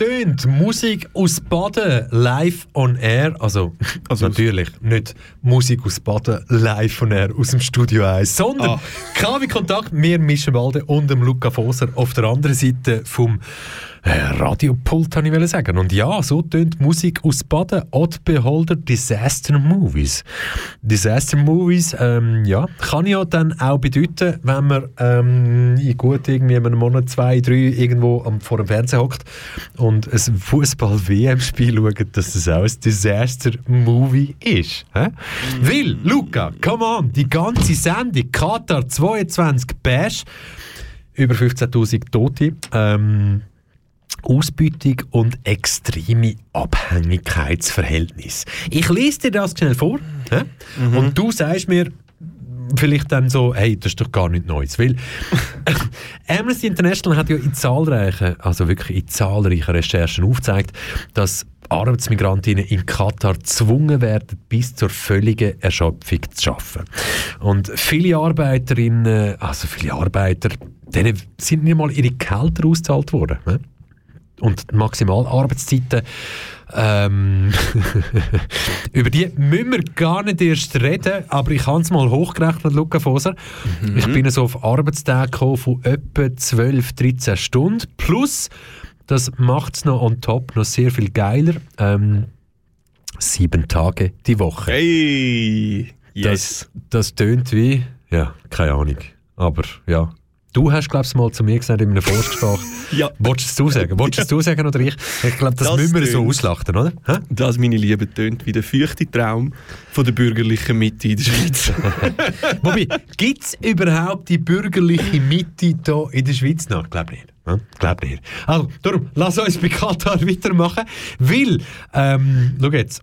tönt Musik aus Baden live on air. Also, also natürlich nicht Musik aus Baden live on air aus dem Studio 1, sondern ah. KW Kontakt, wir mischen Walde und dem Luca Foser auf der anderen Seite vom äh, Radiopult, habe ich sagen. Und ja, so tönt Musik aus Baden. Odd Beholder Disaster Movies. Disaster Movies, ähm, ja, kann ja dann auch bedeuten, wenn man ähm, in gut irgendwie einem Monat, zwei, drei irgendwo am, vor dem Fernseher hockt und ein Fußball-WM-Spiel schaut, dass das auch ein Disaster Movie ist. Hä? Will, Luca, come on, die ganze Sendung Katar 22 Bash über 15.000 Tote. Ähm, Ausbeutung und extreme Abhängigkeitsverhältnisse. Ich lese dir das schnell vor hä? und du sagst mir vielleicht dann so, hey, das ist doch gar nicht Neues. Weil Amnesty International hat ja in zahlreichen, also wirklich in zahlreichen Recherchen aufgezeigt, dass Arbeitsmigrantinnen in Katar gezwungen werden, bis zur völligen Erschöpfung zu arbeiten. Und viele Arbeiterinnen, also viele Arbeiter, denen sind nicht mal ihre Gehälter ausgezahlt worden. Ne? Und Maximalarbeitszeiten, ähm, über die müssen wir gar nicht erst reden, aber ich habe es mal hochgerechnet, Luca Foser. Mhm. Ich bin so auf Arbeitstage gekommen von etwa 12, 13 Stunden. Plus, das macht es noch on top noch sehr viel geiler. Ähm, sieben Tage die Woche. Hey! Das, das tönt wie, ja, keine Ahnung. Aber ja. Du hast, glaube ich, mal zu mir gesagt in einem Vorgespräch. ja. Wolltest du es sagen? Wolltest du es sagen oder ich? Ich glaube, das, müssen wir so tönt- auslachten, oder? Hä? Das, meine Liebe, tönt wie der feuchte Traum von der bürgerlichen Mitte in der Schweiz. Wobei, gibt es überhaupt die bürgerliche Mitte hier in der Schweiz noch? Ich glaube nicht. Ja, glaub nicht. Also, darum, lass uns bei Katar weitermachen, weil, ähm, schau jetzt,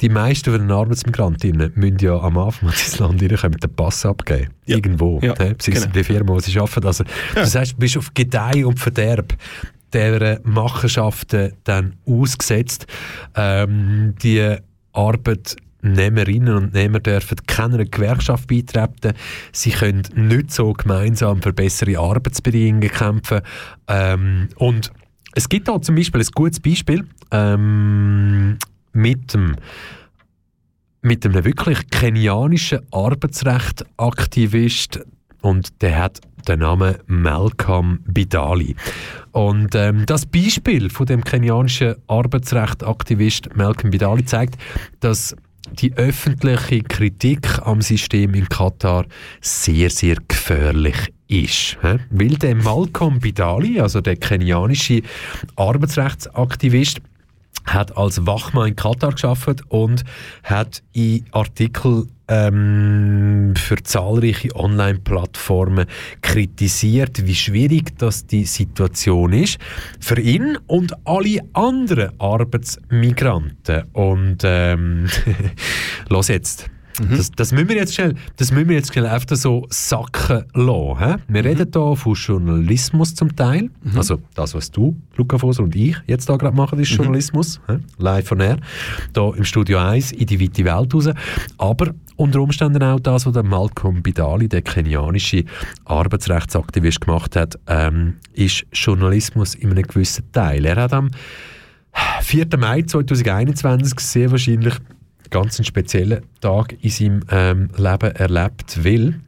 die meisten von den Arbeitsmigrantinnen müssen ja am Anfang ins Land reinkommen, den Pass abgeben. Irgendwo. Ja, Ja, sei es genau. die Firma, wo sie arbeiten. Also, Das heißt, du bist auf Gedeih und Verderb dieser Machenschaften dann ausgesetzt. Ähm, die Arbeitnehmerinnen und Nehmer dürfen keiner Gewerkschaft beitreten. Sie können nicht so gemeinsam für bessere Arbeitsbedingungen kämpfen. Ähm, und es gibt da zum Beispiel ein gutes Beispiel ähm, mit dem mit einem wirklich kenianischen Arbeitsrechtaktivist und der hat den Namen Malcolm Bidali. Und ähm, das Beispiel von dem kenianischen Arbeitsrechtaktivist Malcolm Bidali zeigt, dass die öffentliche Kritik am System in Katar sehr, sehr gefährlich ist. Weil der Malcolm Bidali, also der kenianische Arbeitsrechtsaktivist, hat als Wachmann in Katar geschafft und hat in Artikel ähm, für zahlreiche Online-Plattformen kritisiert, wie schwierig das die Situation ist für ihn und alle anderen Arbeitsmigranten. Und ähm, los jetzt. Das, das, müssen wir jetzt schnell, das müssen wir jetzt schnell einfach so sacken lassen. hä? Wir reden hier von Journalismus zum Teil. Also das, was du, Luca Foser und ich jetzt da gerade machen, ist Journalismus. hä? Live von air. Hier im Studio 1 in die weite Welt raus. Aber unter Umständen auch das, was der Malcolm Bidali, der kenianische Arbeitsrechtsaktivist, gemacht hat, ähm, ist Journalismus in einem gewissen Teil. Er hat am 4. Mai 2021 sehr wahrscheinlich ganz einen speziellen Tag in seinem ähm, Leben erlebt, weil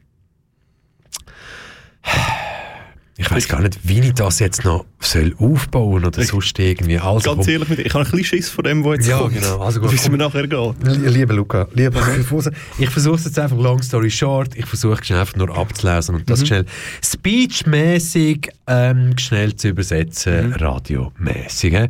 ich weiß gar nicht, wie ich das jetzt noch soll aufbauen oder sonst irgendwie. Also, Ganz komm. ehrlich mit dir, ich habe ein bisschen Schiss vor dem, was jetzt Ja, kommt. genau. Also gut, Wie es komm. mir nachher geht. Lie- Lieber Luca, lieber ich versuche es jetzt einfach long story short, ich versuche schnell einfach nur abzulesen und das Mhm. schnell speechmäßig ähm, schnell zu übersetzen, Mhm. radiomäßig.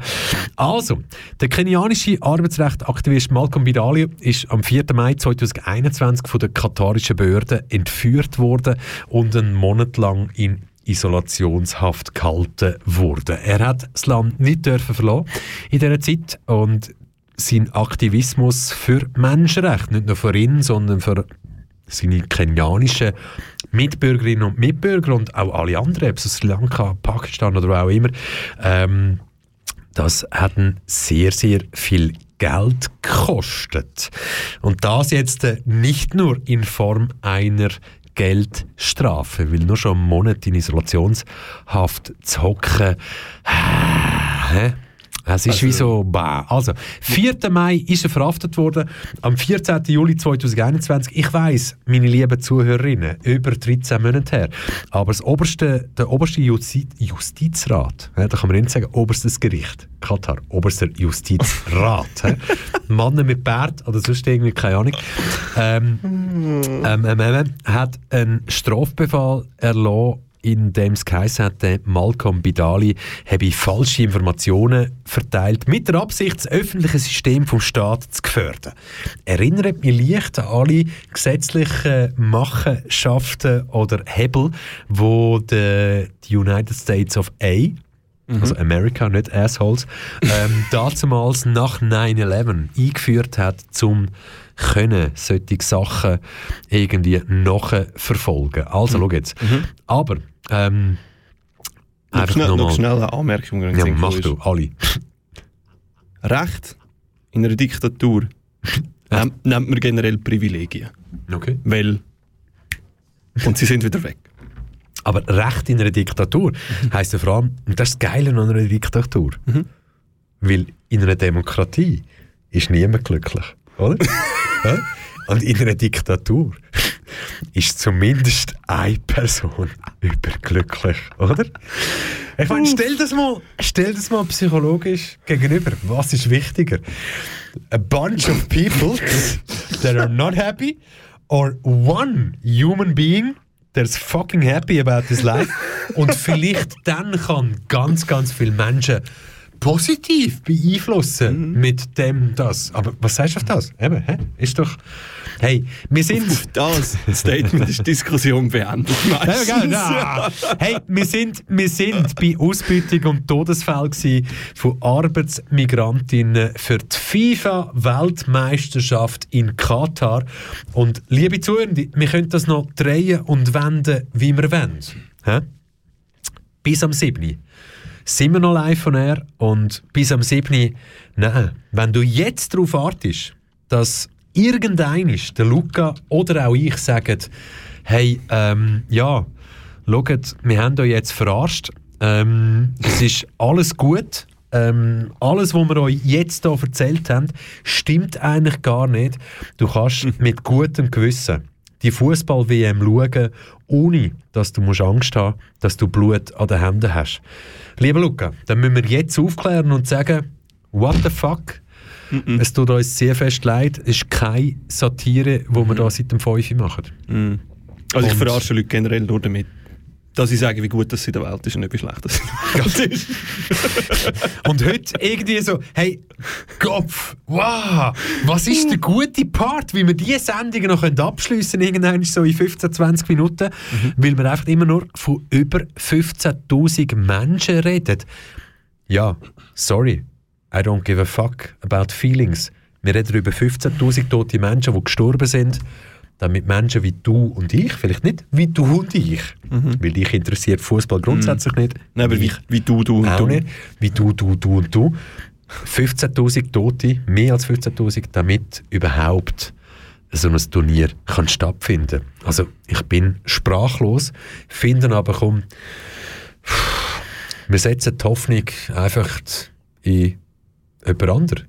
Also, der kenianische Arbeitsrechtaktivist Malcolm Bidali ist am 4. Mai 2021 von der katarischen Behörde entführt worden und einen Monat lang in Isolationshaft gehalten wurde. Er hat das Land nicht dürfen verlassen in dieser Zeit und sein Aktivismus für Menschenrechte, nicht nur für ihn, sondern für seine kenianischen Mitbürgerinnen und Mitbürger und auch alle anderen, ob es Sri Lanka, Pakistan oder auch immer, ähm, das hat ihn sehr, sehr viel Geld gekostet. Und das jetzt äh, nicht nur in Form einer Geldstrafe, weil nur schon einen Monat in Isolationshaft zu hocken, hä? Es ist wie so, bah. Also, 4. Mai ist er verhaftet worden, am 14. Juli 2021. Ich weiss, meine lieben Zuhörerinnen, über 13 Monate her. Aber das oberste, der oberste Justi Justizrat, ja, da kann man nicht sagen, oberstes Gericht, Katar, oberster Justizrat, hä? Männer mit Bart oder sonst irgendwie, keine Ahnung, ähm, ähm, ähm, ähm, hat einen Strafbefehl erlassen in dem es geheißen hat, Malcolm Bidali habe falsche Informationen verteilt, mit der Absicht, das öffentliche System vom Staat zu gefährden. Erinnert mich leicht an alle gesetzlichen Machenschaften oder Hebel, wo die, die United States of A also America, nicht Assholes, ähm, damals nach 9-11 eingeführt hat, zum können solche Sachen irgendwie nachverfolgen. Also, schau jetzt. Aber, ähm, Noch schnell, noch nochmal- schnell eine Anmerkung. Ja, mach du, alle. Recht in einer Diktatur nennt, nennt man generell Privilegien. Okay. Weil. Und sie sind wieder weg. Aber Recht in einer Diktatur heisst ja vor allem, und das ist das Geile an einer Diktatur, weil in einer Demokratie ist niemand glücklich, oder? Ja? und in einer Diktatur ist zumindest eine Person überglücklich, oder? Ich meine, stell das mal, stell das mal psychologisch gegenüber. Was ist wichtiger? A bunch of people that are not happy or one human being that's fucking happy about his life und vielleicht dann kann ganz, ganz viele Menschen positiv beeinflussen mit dem das. Aber was sagst du auf das? Eben, hä? Ist doch... Hey, wir sind... Auf das Statement ist die Diskussion beendet. Ja, meistens. ja, ja. Hey, wir sind, wir sind bei Ausbeutung und gewesen von Arbeitsmigrantinnen für die FIFA-Weltmeisterschaft in Katar. Und liebe Zuhörende, wir können das noch drehen und wenden, wie wir wollen. Hä? Bis am 7. sind wir noch live von Air und bis am 7. Nein, wenn du jetzt darauf wartest, dass irgendeinisch der Luca oder auch ich sagen, hey, ähm, ja, schaut, wir haben euch jetzt verarscht, ähm, es ist alles gut, ähm, alles, was wir euch jetzt hier erzählt haben, stimmt eigentlich gar nicht. Du kannst mit gutem Gewissen die Fußball-WM schauen, ohne dass du musst Angst haben dass du Blut an den Händen hast. Lieber Luca, dann müssen wir jetzt aufklären und sagen, what the fuck? Es tut uns sehr fest leid, es ist keine Satire, die wir da seit dem 5 machen. Mhm. Also ich Und- verarsche Leute generell nur damit, dass ich sage, wie gut das in der Welt ist und nicht wie schlecht das ist. Und heute irgendwie so, hey, Kopf, wow, was ist der gute Part, wie wir diese Sendungen noch abschliessen können, irgendwann so in 15, 20 Minuten, weil wir einfach immer nur von über 15'000 Menschen reden. Ja, sorry, I don't give a fuck about feelings. Wir reden über 15'000 tote Menschen, die gestorben sind, damit Menschen wie du und ich, vielleicht nicht wie du und ich, weil dich interessiert Fußball grundsätzlich nicht. Nein, aber wie, wie du, du und Auch du. nicht. Wie du, du, du und du. 15.000 Tote, mehr als 15.000, damit überhaupt so ein Turnier kann stattfinden. Also ich bin sprachlos, finde aber, komm, wir setzen die Hoffnung einfach in jemand anderen.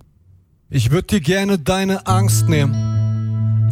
Ich würde dir gerne deine Angst nehmen.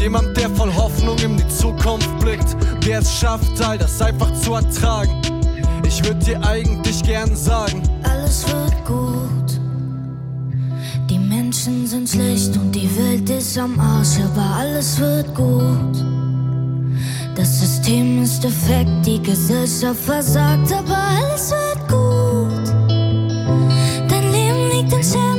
Jemand, der voll Hoffnung in die Zukunft blickt, der es schafft, all das einfach zu ertragen. Ich würde dir eigentlich gern sagen, Alles wird gut. Die Menschen sind schlecht und die Welt ist am Arsch, aber alles wird gut. Das System ist defekt, die Gesellschaft versagt, aber alles wird gut. Dein Leben liegt in Scherben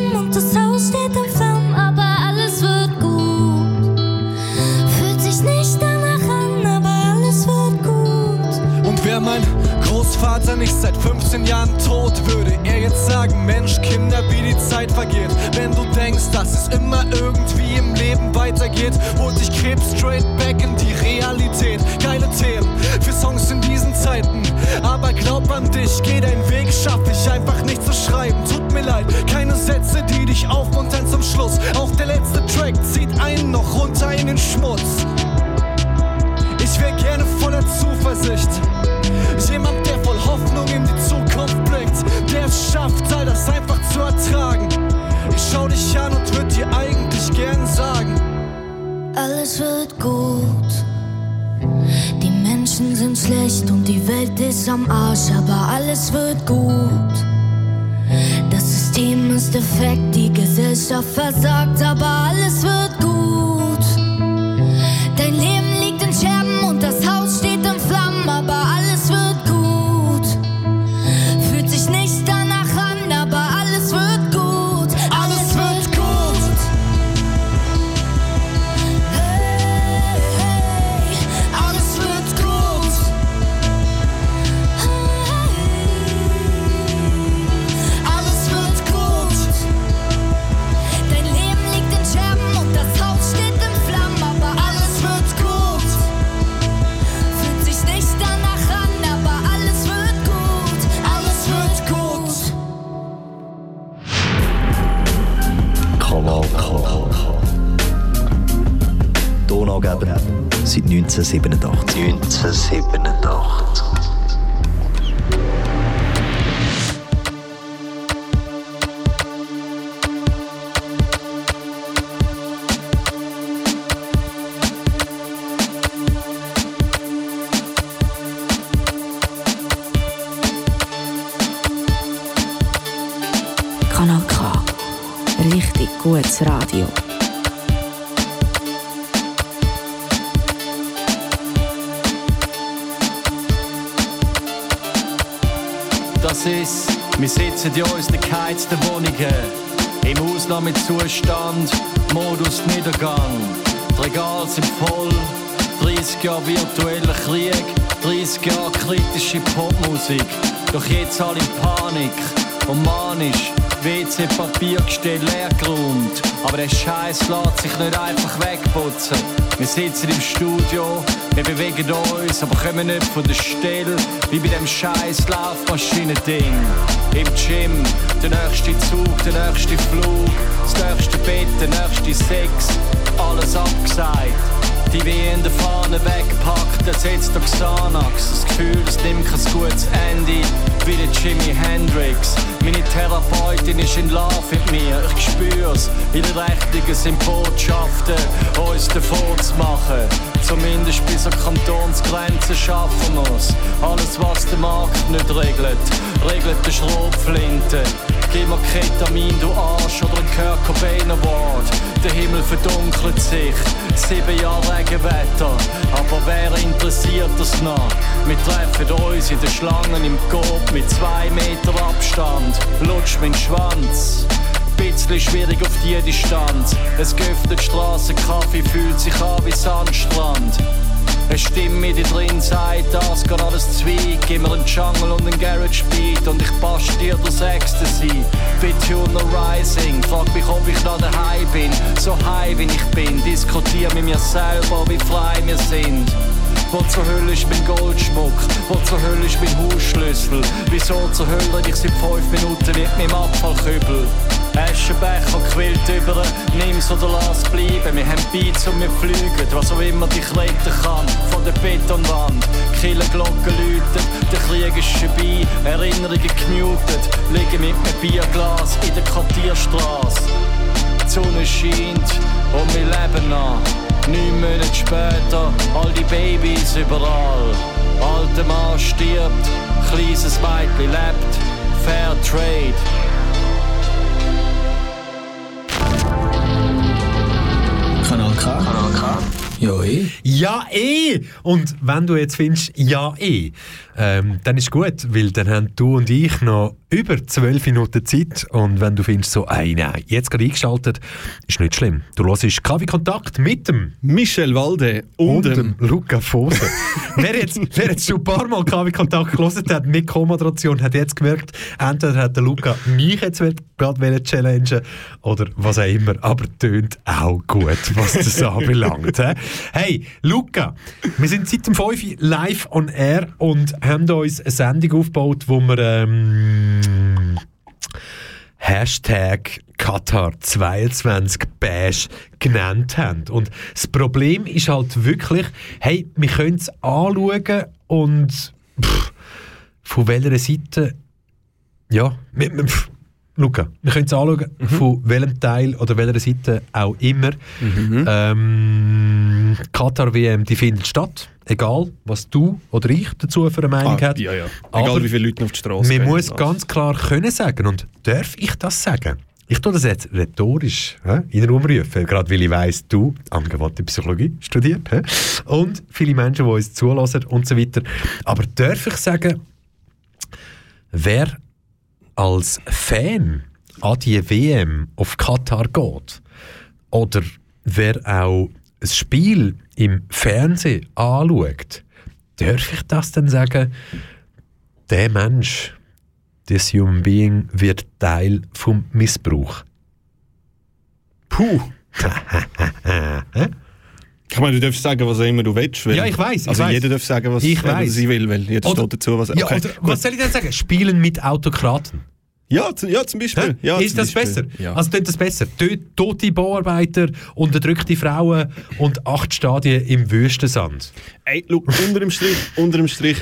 Großvater nicht seit 15 Jahren tot, würde er jetzt sagen, Mensch, Kinder, wie die Zeit vergeht. Wenn du denkst, dass es immer irgendwie im Leben weitergeht, holt dich Krebs straight back in die Realität. Geile Themen für Songs in diesen Zeiten, aber glaub an dich, geh deinen Weg, schaff ich einfach nicht zu schreiben. Tut mir leid, keine Sätze, die dich aufmuntern zum Schluss. Auch der letzte Track zieht einen noch runter in den Schmutz. Ich wär gerne voller Zuversicht. Jemand, es schafft, sei das einfach zu ertragen. Ich schau dich an und würde dir eigentlich gern sagen: Alles wird gut. Die Menschen sind schlecht und die Welt ist am Arsch, aber alles wird gut. Das System ist defekt, die Gesellschaft versagt, aber alles wird gut. Dein Leben Donaugeber seit 1987. 1987. Kanal K. Richtig gutes Radio. Das ist, wir sitzen in unseren geheizten Wohnungen. Im Ausnahmezustand, Modus Niedergang. Die Regale sind voll, 30 Jahre virtueller Krieg, 30 Jahre kritische Popmusik. Doch jetzt alle in Panik und manisch. WC-Papiergestell leer geräumt. Aber der Scheiß lässt sich nicht einfach wegputzen. Wir sitzen im Studio, wir bewegen uns, aber kommen nicht von der Stelle. Wie bei dem scheiß Laufmaschinen-Ding. Im Gym, der nächste Zug, der nächste Flug, das nächste Bett, der nächste Sex. Alles abgesagt. Die wie in der Fahne wegpackt, ersetzt der Xanax. Das Gefühl, es nimmt kein gutes Ende, wie der Jimi Hendrix. Meine Therapeutin ist in Love mit mir, ich spür's. Ihre Rechnungen sind Botschaften, uns davon zu machen. Zumindest bis an Kantonsgrenzen schaffen wir's. Alles, was der Markt nicht regelt, regelt der Schrotflinte. Gib mir Ketamin, du Arsch, oder ein Award. Der Himmel verdunkelt sich, sieben Jahre Regenwetter. Aber wer interessiert das noch? Wir treffen uns in den Schlangen im Coop mit zwei Meter Abstand. Lutsch mein Schwanz. Bisschen schwierig auf die Distanz. Es göftet Straßenkaffee, fühlt sich an wie Sandstrand. Eine Stimme dir drin sagt, das geht alles zwei. Gib mir einen Jungle und einen Garage Beat und ich bastel dir das Ecstasy. Bituner Rising, frag mich, ob ich noch daheim bin. So high wie ich bin, diskutier mit mir selber, wie frei wir sind. Wo zur Hölle ist mein Goldschmuck? Wo zur Hölle ist mein Hausschlüssel? Wieso zur Hölle ich seit fünf Minuten mit meinem Abfallkübel? Aschenbecher quillt über, nimm's oder lass bleiben. Wir haben Beats und wir fliegen, was auch immer dich retten kann. Von der Betonwand, Killerglocken läuten, der Krieg ist vorbei, Erinnerungen gemutet. Liegen mit einem Bierglas in der Quartierstraße. Die Sonne scheint und wir leben noch. Neun Monate später, all die Babys überall. Alter Mann stirbt, kleines Mädchen lebt. Fair Trade. Ja, eh. Ja, eh! Und wenn du jetzt findest, ja, eh, ähm, dann ist gut, weil dann haben du und ich noch über zwölf Minuten Zeit. Und wenn du findest, so, ey, nein, jetzt gerade eingeschaltet, ist nicht schlimm. Du hörst Kaffee Kontakt mit dem Michel Walde und, dem Luca Fose. wer, jetzt, wer jetzt schon ein paar Mal Kaffee Kontakt gelesen hat mit Co-Moderation, hat jetzt gemerkt, entweder hat der Luca mich jetzt gerade challengen oder was auch immer, aber tönt auch gut, was das anbelangt. hä? Hey, Luca, wir sind seit dem 5 Uhr live on air und haben uns eine Sendung aufgebaut, wo wir ähm, Hashtag Qatar 22 Bash genannt haben. Und das Problem ist halt wirklich, hey, wir können es anschauen und pff, von welcher Seite, ja, wir, wir, pff, Luca, wir können es anschauen, von welchem Teil oder welcher Seite auch immer. Ähm, Katar WM, die findet statt. Egal, was du oder ich dazu für eine Meinung Ah, hast. ja, ja. Aber Egal wie viele Leute auf die Straße Man gehen. muss Das. ganz klar können sagen. Und darf ich das sagen? Ich tue das jetzt rhetorisch hä, in den Raum rufen, gerade weil ich weiss, du angewandte Psychologie studiert hä, und viele Menschen, die uns zulassen und so weiter. Aber darf ich sagen, wer als Fan an die WM auf Katar geht oder wer auch ein Spiel im Fernsehen anschaut, darf ich das dann sagen, der Mensch, das Human Being, wird Teil vom Missbrauch. Puh. Ich meine, du darfst sagen, was immer du willst. Ja, ich weiß. Also weiss. jeder darf sagen, was, weiss. sie will, weil jeder Oder- steht dazu, was Ja, okay, oder, gut. was soll ich denn sagen? Spielen mit Autokraten. Ja, ja, zum Beispiel. Ja, ist das Beispiel. besser? Ja. Also tut das besser? Tote Bauarbeiter, unterdrückte Frauen und acht Stadien im Wüstensand. Ey, look, unter dem Strich, unter dem Strich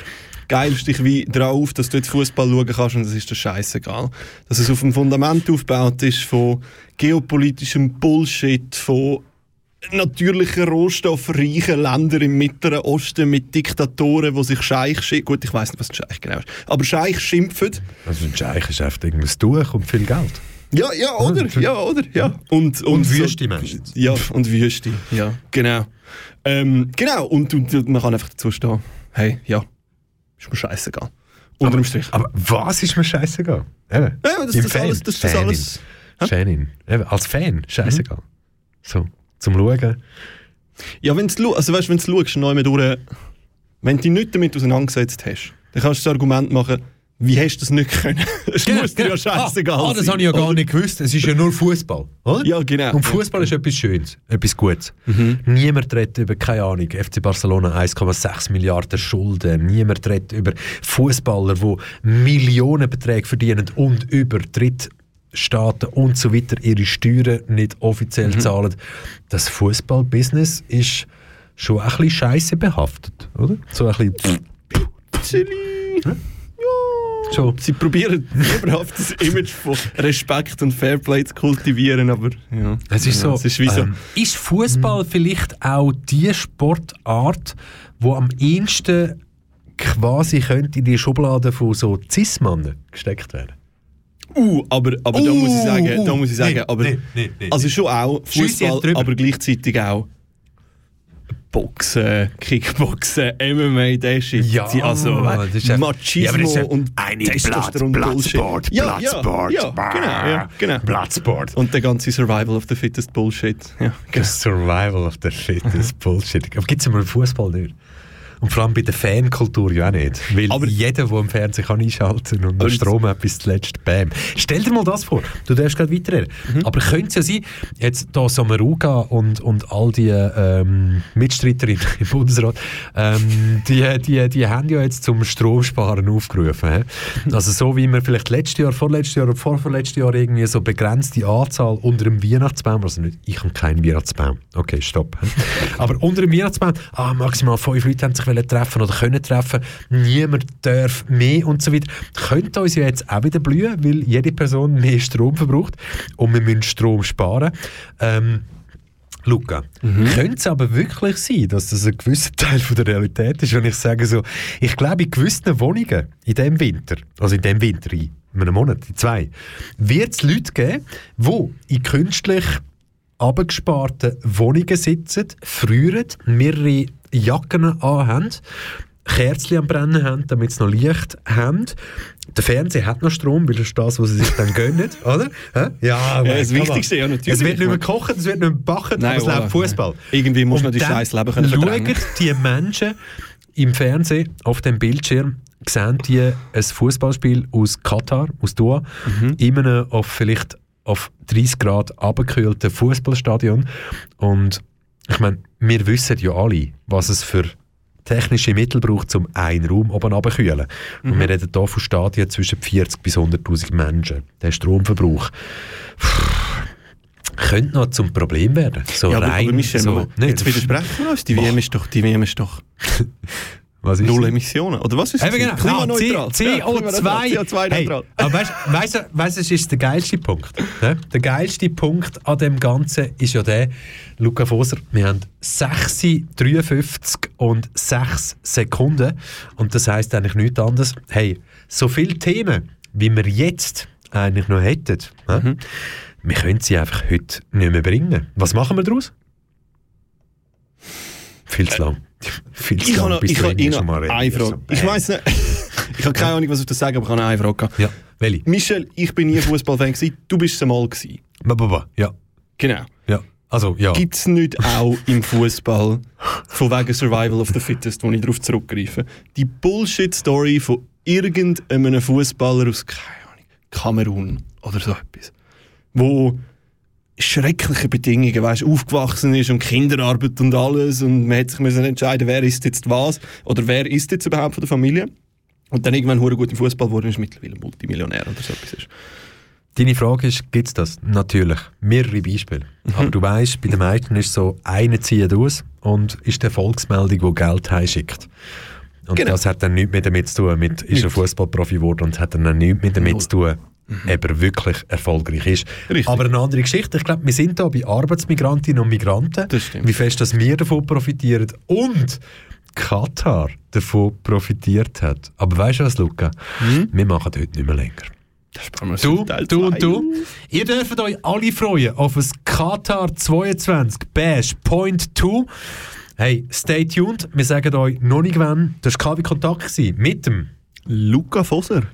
geilst dich wie drauf, dass du jetzt Fußball schauen kannst und das ist dir scheißegal. Dass es auf einem Fundament aufgebaut ist von geopolitischem Bullshit, von natürlichen rohstoffreichen Ländern im Mittleren Osten mit Diktatoren, die sich Scheich schimpfen. Gut, ich weiß nicht, was ein Scheich genau ist. Aber Scheich schimpfen. Also ein Scheich ist einfach irgendwas Tuch und viel Geld. Ja, ja, oder? Ja, oder? Ja. Und, Und so- Wüste meistens. Ja, und Wüste. Ja, genau. Ähm, genau, und, und, und man kann einfach dazu stehen, hey, ja, ist mir scheißegal. Unter dem Strich. Aber was ist mir scheißegal? Eben. Ja, das- Im das alles- das- das Fanin. alles- Fanin. Als Fan, scheißegal. Mhm. So, zum Schauen. Ja, wenn du also weißt, wenn du schaust, neu mit durch, wenn du dich nicht damit auseinandergesetzt hast, dann kannst du das Argument machen, wie hast du das nicht können? Es muss dir ja scheißegal ah, ah, das habe ich ja gar oder? nicht gewusst. Es ist ja nur Fußball, oder? Ja, genau. Und Fußball ist etwas Schönes, etwas Gutes. Mhm. Niemand redet über, keine Ahnung, FC Barcelona 1,6 Milliarden Schulden. Niemand redet über Fußballer, die Millionenbeträge verdienen und über Drittstaaten und so weiter ihre Steuern nicht offiziell Mhm. zahlen. Das Fußballbusiness ist schon ein bisschen scheiße behaftet, oder? So ein bisschen. Ja. So. Sie probieren überhaupt das Image von Respekt und Fairplay zu kultivieren, aber ja. Es ist ja, so. Es ist wie so. ähm, ist Fußball vielleicht auch die Sportart, wo am ehesten quasi könnte in die Schublade von so Cis-Mannen gesteckt werden? Uh, aber, aber da Uh, muss ich sagen, da uh, muss ich sagen, nee, aber nee, nee, also schon auch Fußball, aber gleichzeitig auch Boxen, Kickboxen, MMA, der Shit. Ja, also das ist ja- Machismo Ja, das und eine Testosteron Bullshit. Bloodsport, ja, ja, ja, genau, ja, genau. Bloodsport. Und der ganze Survival of the Fittest Bullshit. Ja, genau. Das Survival of the Fittest Bullshit. Aber gibt es im Fußball nicht? Und vor allem bei der Fankultur ja auch nicht. Weil jeder, der im Fernsehen kann einschalten und der Strom hat bis zuletzt, bam. Stell dir mal das vor, du darfst gerade weiterreden. Aber könnte es ja sein, jetzt da Samaruga und, und all die ähm, Mitstreiter im, Bundesrat, ähm, die, die, die haben ja jetzt zum Stromsparen aufgerufen. hä? Also so wie wir vielleicht letztes Jahr, vorletztes Jahr oder vorvorletztes Jahr irgendwie so begrenzte Anzahl unter dem Weihnachtsbaum, also nicht, ich habe keinen Weihnachtsbaum, okay, stopp. Aber unter dem Weihnachtsbaum, ah, maximal fünf Leute haben sich wollen treffen oder können treffen, niemand darf mehr und so weiter. Könnte uns ja jetzt auch wieder blühen, weil jede Person mehr Strom verbraucht und wir müssen Strom sparen. Ähm, Luca, könnte es aber wirklich sein, dass das ein gewisser Teil von der Realität ist, wenn ich sage so, ich glaube in gewissen Wohnungen in diesem Winter, also in diesem Winter, in einem Monat, in zwei, wird es Leute geben, die in künstlich abgesparten Wohnungen sitzen, frieren, mehrere Jacken anhaben, Kerzen am Brennen haben, damit sie noch Licht haben. Der Fernseher hat noch Strom, weil das ist das, was sie sich dann gönnen, oder? Ja, Ja, das. Wichtigste, ja, natürlich. Es wird nicht mehr gekocht, es wird nicht mehr gebacken, aber es läuft Fußball. Irgendwie muss man die scheiß Leben können verdrängen. Schauen die Menschen im Fernsehen auf dem Bildschirm, sehen die ein Fußballspiel aus Katar, aus Doha, Mhm. in einem auf vielleicht auf 30 Grad abgekühlten Fußballstadion. Und ich meine, wir wissen ja alle, was es für technische Mittel braucht, um einen Raum oben abzukühlen. Und Mhm. wir reden hier von Stadien zwischen 40 bis 100'000 Menschen. Der Stromverbrauch könnte noch zum Problem werden. So ja, aber, rein, aber Michel, so, so, nicht? jetzt widersprechen wir uns. Die WM ist doch, die WM ist doch Null? Emissionen. Oder was ist es? genau. Klimaneutral. Ah, C- Ja, klimaneutral, CO2. CO2-neutral. Hey, aber weißt du, weißt, es ist der geilste Punkt. Ne? Der geilste Punkt an dem Ganzen ist ja der, Luca Foser, wir haben 6, 53 und 6 Sekunden. Und das heisst eigentlich nichts anderes. Hey, so viele Themen, wie wir jetzt eigentlich noch hätten, ne? Mhm. wir können sie einfach heute nicht mehr bringen. Was machen wir daraus? Viel zu lang. Viel zu Ich lang, noch, ich habe noch mal eine redest. Frage. Ich weiß nicht, ich habe keine Ahnung, was ich das sagen, aber ich habe noch eine Frage. gehabt. Ja, welche? Michel, ich bin nie Fußballfan gewesen, du bist es einmal gewesen. Ja. Genau. Ja. Also, ja. Gibt es nicht auch im Fußball, von wegen Survival of the Fittest, wo ich darauf zurückgreife, die Bullshit-Story von irgendeinem Fußballer aus, keine Ahnung, Kamerun oder so etwas, wo schreckliche Bedingungen, weißt, aufgewachsen ist und Kinderarbeit und alles und man hat sich müssen entscheiden, wer ist jetzt was oder wer ist jetzt überhaupt von der Familie und dann irgendwann hure gut im Fußball geworden ist, mittlerweile Multimillionär oder so etwas ist. Deine Frage ist, gibt es das? Natürlich. Mehrere Beispiele. Mhm. Aber du weißt, bei den meisten ist so, einer zieht aus und ist die Erfolgsmeldung, die Geld heimschickt. Und Genau. das hat dann nichts mehr damit zu tun, mit, ist er Fußballprofi geworden und hat dann nichts mehr damit zu tun, ob er wirklich erfolgreich ist. Mhm. Richtig. Aber eine andere Geschichte. Ich glaube, wir sind da bei Arbeitsmigrantinnen und Migranten. Wie fest, dass wir davon profitieren und Katar davon profitiert hat. Aber weißt du was, Luca? Mhm. Wir machen heute nicht mehr länger. Du, du und du. Ihr dürft euch alle freuen auf ein Qatar 22 Bash Point 2. Hey, stay tuned. Wir sagen euch noch nicht wann. Das war KW Kontakt mit dem Luca Foser.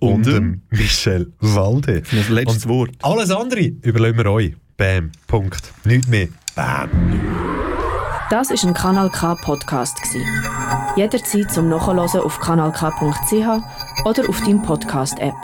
Und, Und dem Michel Walde. Das letzte Und Wort. Alles andere überlassen wir euch. Bam. Punkt. Nicht mehr. Bam. Das ist ein Kanal K Podcast gsi. Jederzeit zum Nachhören auf kanalk.ch oder auf deinem Podcast App.